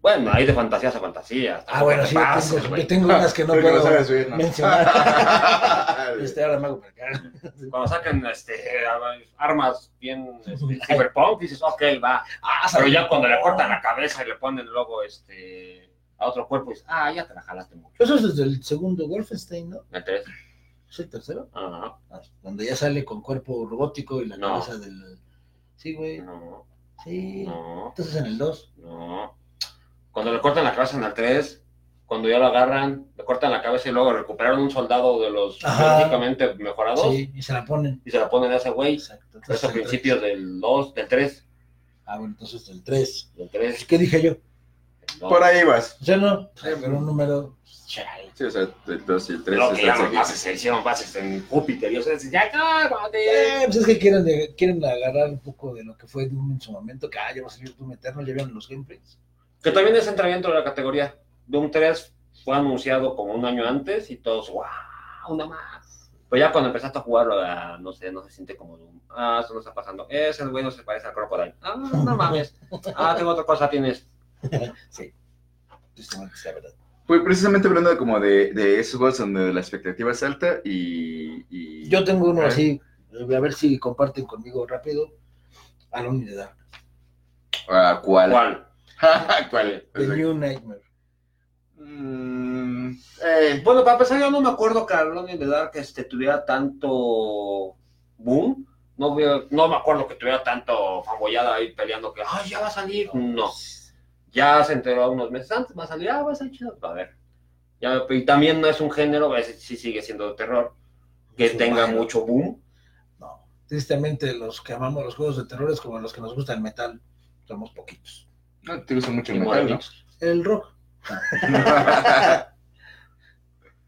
bueno, hay de fantasías a fantasías. Ah, bueno, sí, yo pases, tengo, yo tengo unas <laughs> que no puedo sabes subir, ¿no? mencionar. <laughs> Este, ahora me hago para acá. Cuando sacan este, armas bien este, cyberpunk, dices, ok, va. Ah, Pero ya cuando le cortan la cabeza y le ponen luego este, a otro cuerpo, dices, ah, ya te la jalaste mucho. Eso es desde el segundo Wolfenstein, ¿no? Entonces, ¿Es el tercero? ajá, Ah, Donde ya sale con cuerpo robótico y la No. cabeza del... Sí, güey. no, Sí. no, Entonces en el 2. no. Cuando le cortan la cabeza en el 3, cuando ya lo agarran, le cortan la cabeza y luego recuperaron un soldado de los Ajá. genéticamente mejorados Sí, y se la ponen. y se la ponen a ese güey. Exacto. Entonces, es a tres. principios del 2, del 3, Ah, bueno, entonces el 3. del 3. ¿Qué dije yo? Por ahí vas. Sea, no. Pero un número... Chale. Sí, o sea, el 2 y el 3 Lo que bases hicieron bases en Júpiter y o sea, ya cálmate. Eh, pues es que quieren, quieren agarrar un poco de lo que fue Doom en su momento, que ah, ya va a salir Doom Eternal, ya vieron los gameplays. Que también es entra dentro de la categoría. Doom 3 fue anunciado como un año antes y todos, wow, una más. Pero ya cuando empezaste a jugarlo, ah, no sé, no se siente como Doom. Ah, eso no está pasando. Ese güey no se parece a Crocodile. Ah, no mames. Ah, tengo otra cosa, tienes. <laughs> sí. Tristemente, es la verdad. Pues precisamente hablando de como de, de esos juegos donde la expectativa es alta y... y- Yo tengo uno así, eh, a ver si comparten conmigo rápido. Alone in the Dark. Ah, ¿Cuál? ¿Cuál? <laughs> ¿Cuál? The New Nightmare. Mm, eh, Bueno, para empezar, yo no me acuerdo que Alone in the Dark este, tuviera tanto boom. No, veo- no me acuerdo que tuviera tanto fanboyada ahí peleando que, ay, ya va a salir. No. Ya se enteró unos meses antes, va a salir, ah, va a salir chido. A ver. Ya, y también no es un género, a veces sí sigue siendo de terror, que tenga mucho boom. No. tristemente los que amamos los juegos de terror es como los que nos gusta el metal. Somos poquitos. No, te gusta mucho el metal, ¿no? El rock. <laughs>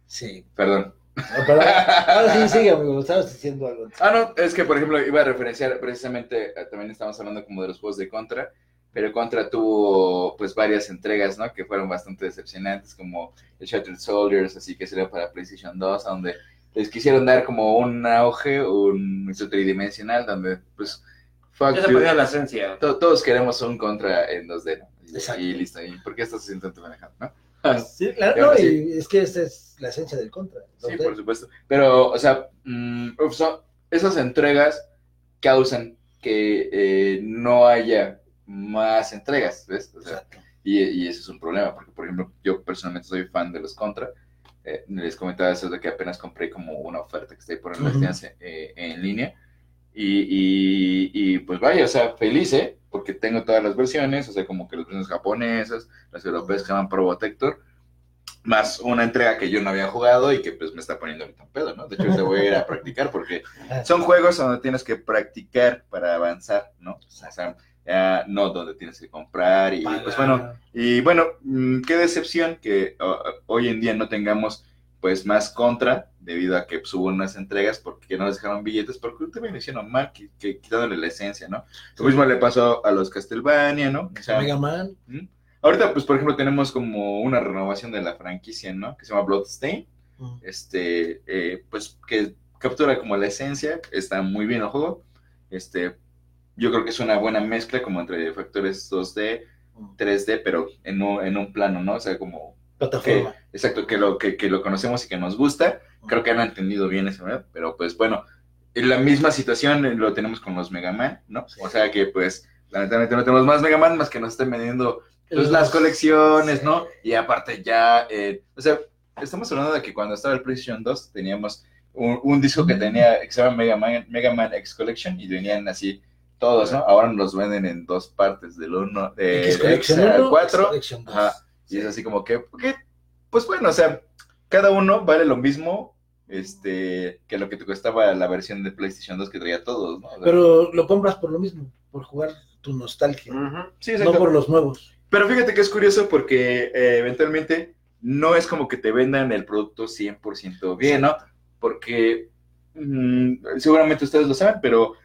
Sí. Perdón. No, pero- ahora sí, sigue, amigo. Estabas diciendo algo. Ah, no, es que por ejemplo iba a referenciar precisamente, eh, también estamos hablando como de los juegos de Contra, pero Contra tuvo pues varias entregas, ¿no? Que fueron bastante decepcionantes, como el Shattered Soldiers, así que salió para PlayStation 2, donde les quisieron dar como un auge, un tridimensional, donde pues, fuck Ya se you, perdió la esencia. to- todos queremos un Contra en 2D, ¿no? Y, Exacto. y listo, ¿y por qué estás intentando manejar, no? Sí, la- Y no, ahora y es que esa es la esencia del contra. Sí, por supuesto. Pero, o sea, mm, son- esas entregas causan que eh, no haya más entregas, ¿ves? O sea, y, y ese es un problema, porque, por ejemplo, yo personalmente soy fan de los Contra. Eh, les comentaba eso de que apenas compré como una oferta que ahí por Ujú. el eh, en línea. Y, y, y, pues vaya, o sea, feliz, ¿eh? Porque tengo todas las versiones, o sea, como que las versiones japonesas, las europeas que llaman Probotector, más una entrega que yo no había jugado y que pues me está poniendo ahorita un pedo, ¿no? De hecho, te voy a ir a <laughs> practicar porque son juegos donde tienes que practicar para avanzar, ¿no? O sea, no donde tienes que comprar y pues bueno, y bueno, mm, qué decepción que hoy en día no tengamos pues más contra debido a que pues, hubo unas entregas porque no les dejaron billetes porque también hicieron mal, que, que quitándole la esencia, ¿no? Lo mismo le pasó a los Castlevania, ¿no? O sea, Mega Man. ¿Mm? Ahorita, pues, por ejemplo, tenemos como una renovación de la franquicia, ¿no? Que se llama Bloodstain. Mm. Este, eh, pues, que captura como la esencia. Está muy bien el juego. Este, yo creo que es una buena mezcla como entre factores 2D, 3D, pero en un, en un plano, ¿no? O sea, como, Plataforma. exacto, que lo, que, que lo conocemos y que nos gusta. Creo que han entendido bien eso, ¿verdad? Pero, pues, bueno, en la misma situación eh, lo tenemos con los Mega Man, ¿no? Sí. O sea que, pues, lamentablemente no tenemos más Mega Man más que nos estén vendiendo pues, Los- las colecciones, sí. ¿no? Y aparte ya, eh, o sea, estamos hablando de que cuando estaba el PlayStation 2 teníamos un, un disco que tenía, que se llama Mega Man, Mega Man X Collection y venían así todos, ¿no? Ahora nos los venden en dos partes, del 1, de X X Collection al 1, 4, X Collection 2. ajá, y es así como que, que, pues bueno, o sea, cada uno vale lo mismo este, que lo que te costaba la versión de PlayStation 2 que traía todos, ¿no? O sea, Pero lo compras por lo mismo, por jugar tu nostalgia, Ujú. sí, no por los nuevos. Pero fíjate que es curioso porque eh, eventualmente no es como que te vendan el producto 100% bien, ¿no? Porque mm, seguramente ustedes lo saben, pero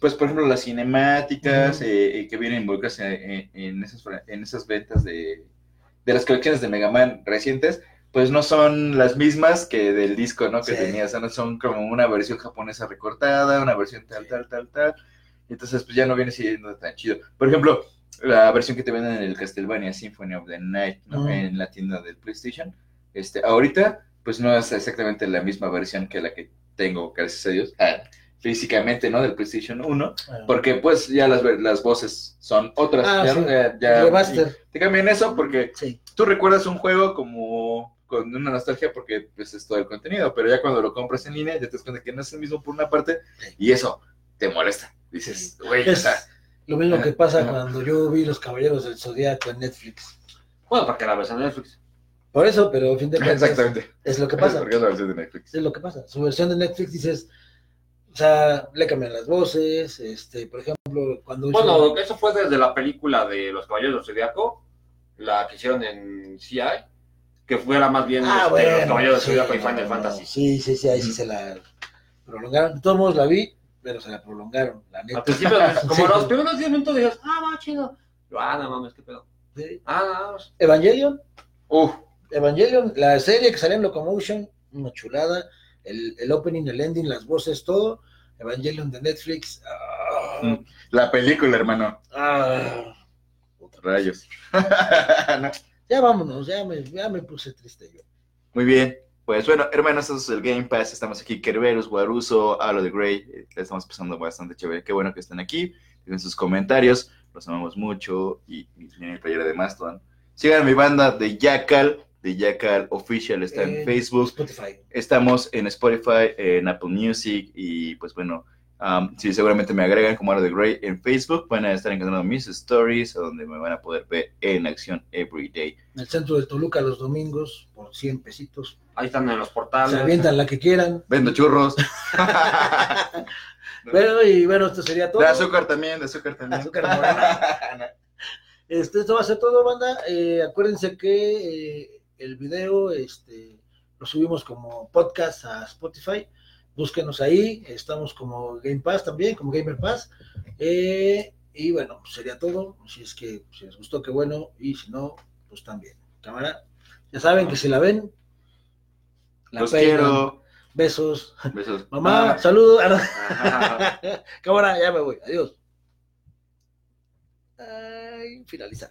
pues por ejemplo las cinemáticas Ujú. eh, eh, que vienen involucradas en, esas, en esas ventas de, de las colecciones de Mega Man recientes, pues no son las mismas que del disco, ¿no? Que Sí. tenías, ¿no? son como una versión japonesa recortada, una versión tal, tal, tal, tal. Entonces, pues ya no viene siendo tan chido. Por ejemplo, la versión que te venden en el Castlevania Symphony of the Night, ¿no? Mm. En la tienda del PlayStation. Este, ahorita, pues no es exactamente la misma versión que la que tengo, gracias a Dios, ah, físicamente, ¿no? Del PlayStation 1, Bueno, porque pues ya las, las voces son otras. Ah, ya, sí. ya- ya- Remaster. y te cambian eso porque Sí. tú recuerdas un juego como con una nostalgia porque pues es todo el contenido, pero ya cuando lo compras en línea ya te das cuenta que no es el mismo por una parte y eso te molesta. Dices, güey, o Es sea, lo mismo que pasa cuando yo vi Los Caballeros del Zodíaco en Netflix. Bueno, porque la versión de Netflix. Por eso, pero a fin de cuentas exactamente. es lo que pasa. Porque es la versión de Netflix. Es lo que pasa. Su versión de Netflix dices, o sea, le cambian las voces, este, por ejemplo, cuando hizo- Bueno, eso fue desde la película de Los Caballeros del Zodiaco, la que hicieron en CI, que fuera más bien Ah, este, bueno, Los Caballeros sí, del Zodiaco y Final no, Fantasy. Sí, sí, sí, ahí sí se la prolongaron. De todos modos la vi, pero se la prolongaron, la neta. Al principio, <laughs> como Sí. los primeros 10 minutos, dices, ah, va, chido. Yo, ah, no mames, qué pedo. Sí. Ah, no, Evangelion, Uf, Evangelion, la serie que salió en Locomotion, una chulada, el, el opening, el ending, las voces, todo. Evangelion de Netflix. ah, Mm. la película, hermano. ah. Rayos. <laughs> No. Ya vámonos, ya me, ya me puse triste yo. Muy bien. Pues bueno, hermanos, eso es el Game Pass. Estamos aquí, Kerberos, Guaruso, Alo de Grey. Eh, estamos pasando bastante chévere. Qué bueno que estén aquí. Dejen sus comentarios. Los amamos mucho. Y, y el playera de Mastodon. Sigan mi banda de Jackal. De Jackal Official. Está en Eh, Facebook. Spotify. Estamos en Spotify, en Apple Music. Y pues bueno, Um, sí, seguramente me agregan como Aro de Grey en Facebook. Van a estar encontrando mis stories, donde me van a poder ver en acción every day. En el centro de Toluca los domingos, por 100 pesitos. Ahí están en los Se portales. avientan la que quieran. Vendo churros. <laughs> <laughs> Pero, y bueno, esto sería todo. De azúcar también, de azúcar también. Azúcar morena. <laughs> Este, esto va a ser todo, banda. Eh, acuérdense que eh, el video este, lo subimos como podcast a Spotify. Búsquenos ahí. Estamos como Game Pass también, como Gamer Pass. Eh, y bueno, pues sería todo. Si es que si les gustó, qué bueno. Y si no, pues también. Cámara. Ya saben que si la ven, la Los peinan. quiero. Besos. Besos. <laughs> Mamá, Bye. saludos. <laughs> Cámara, ya me voy. Adiós. Ay, finalizar.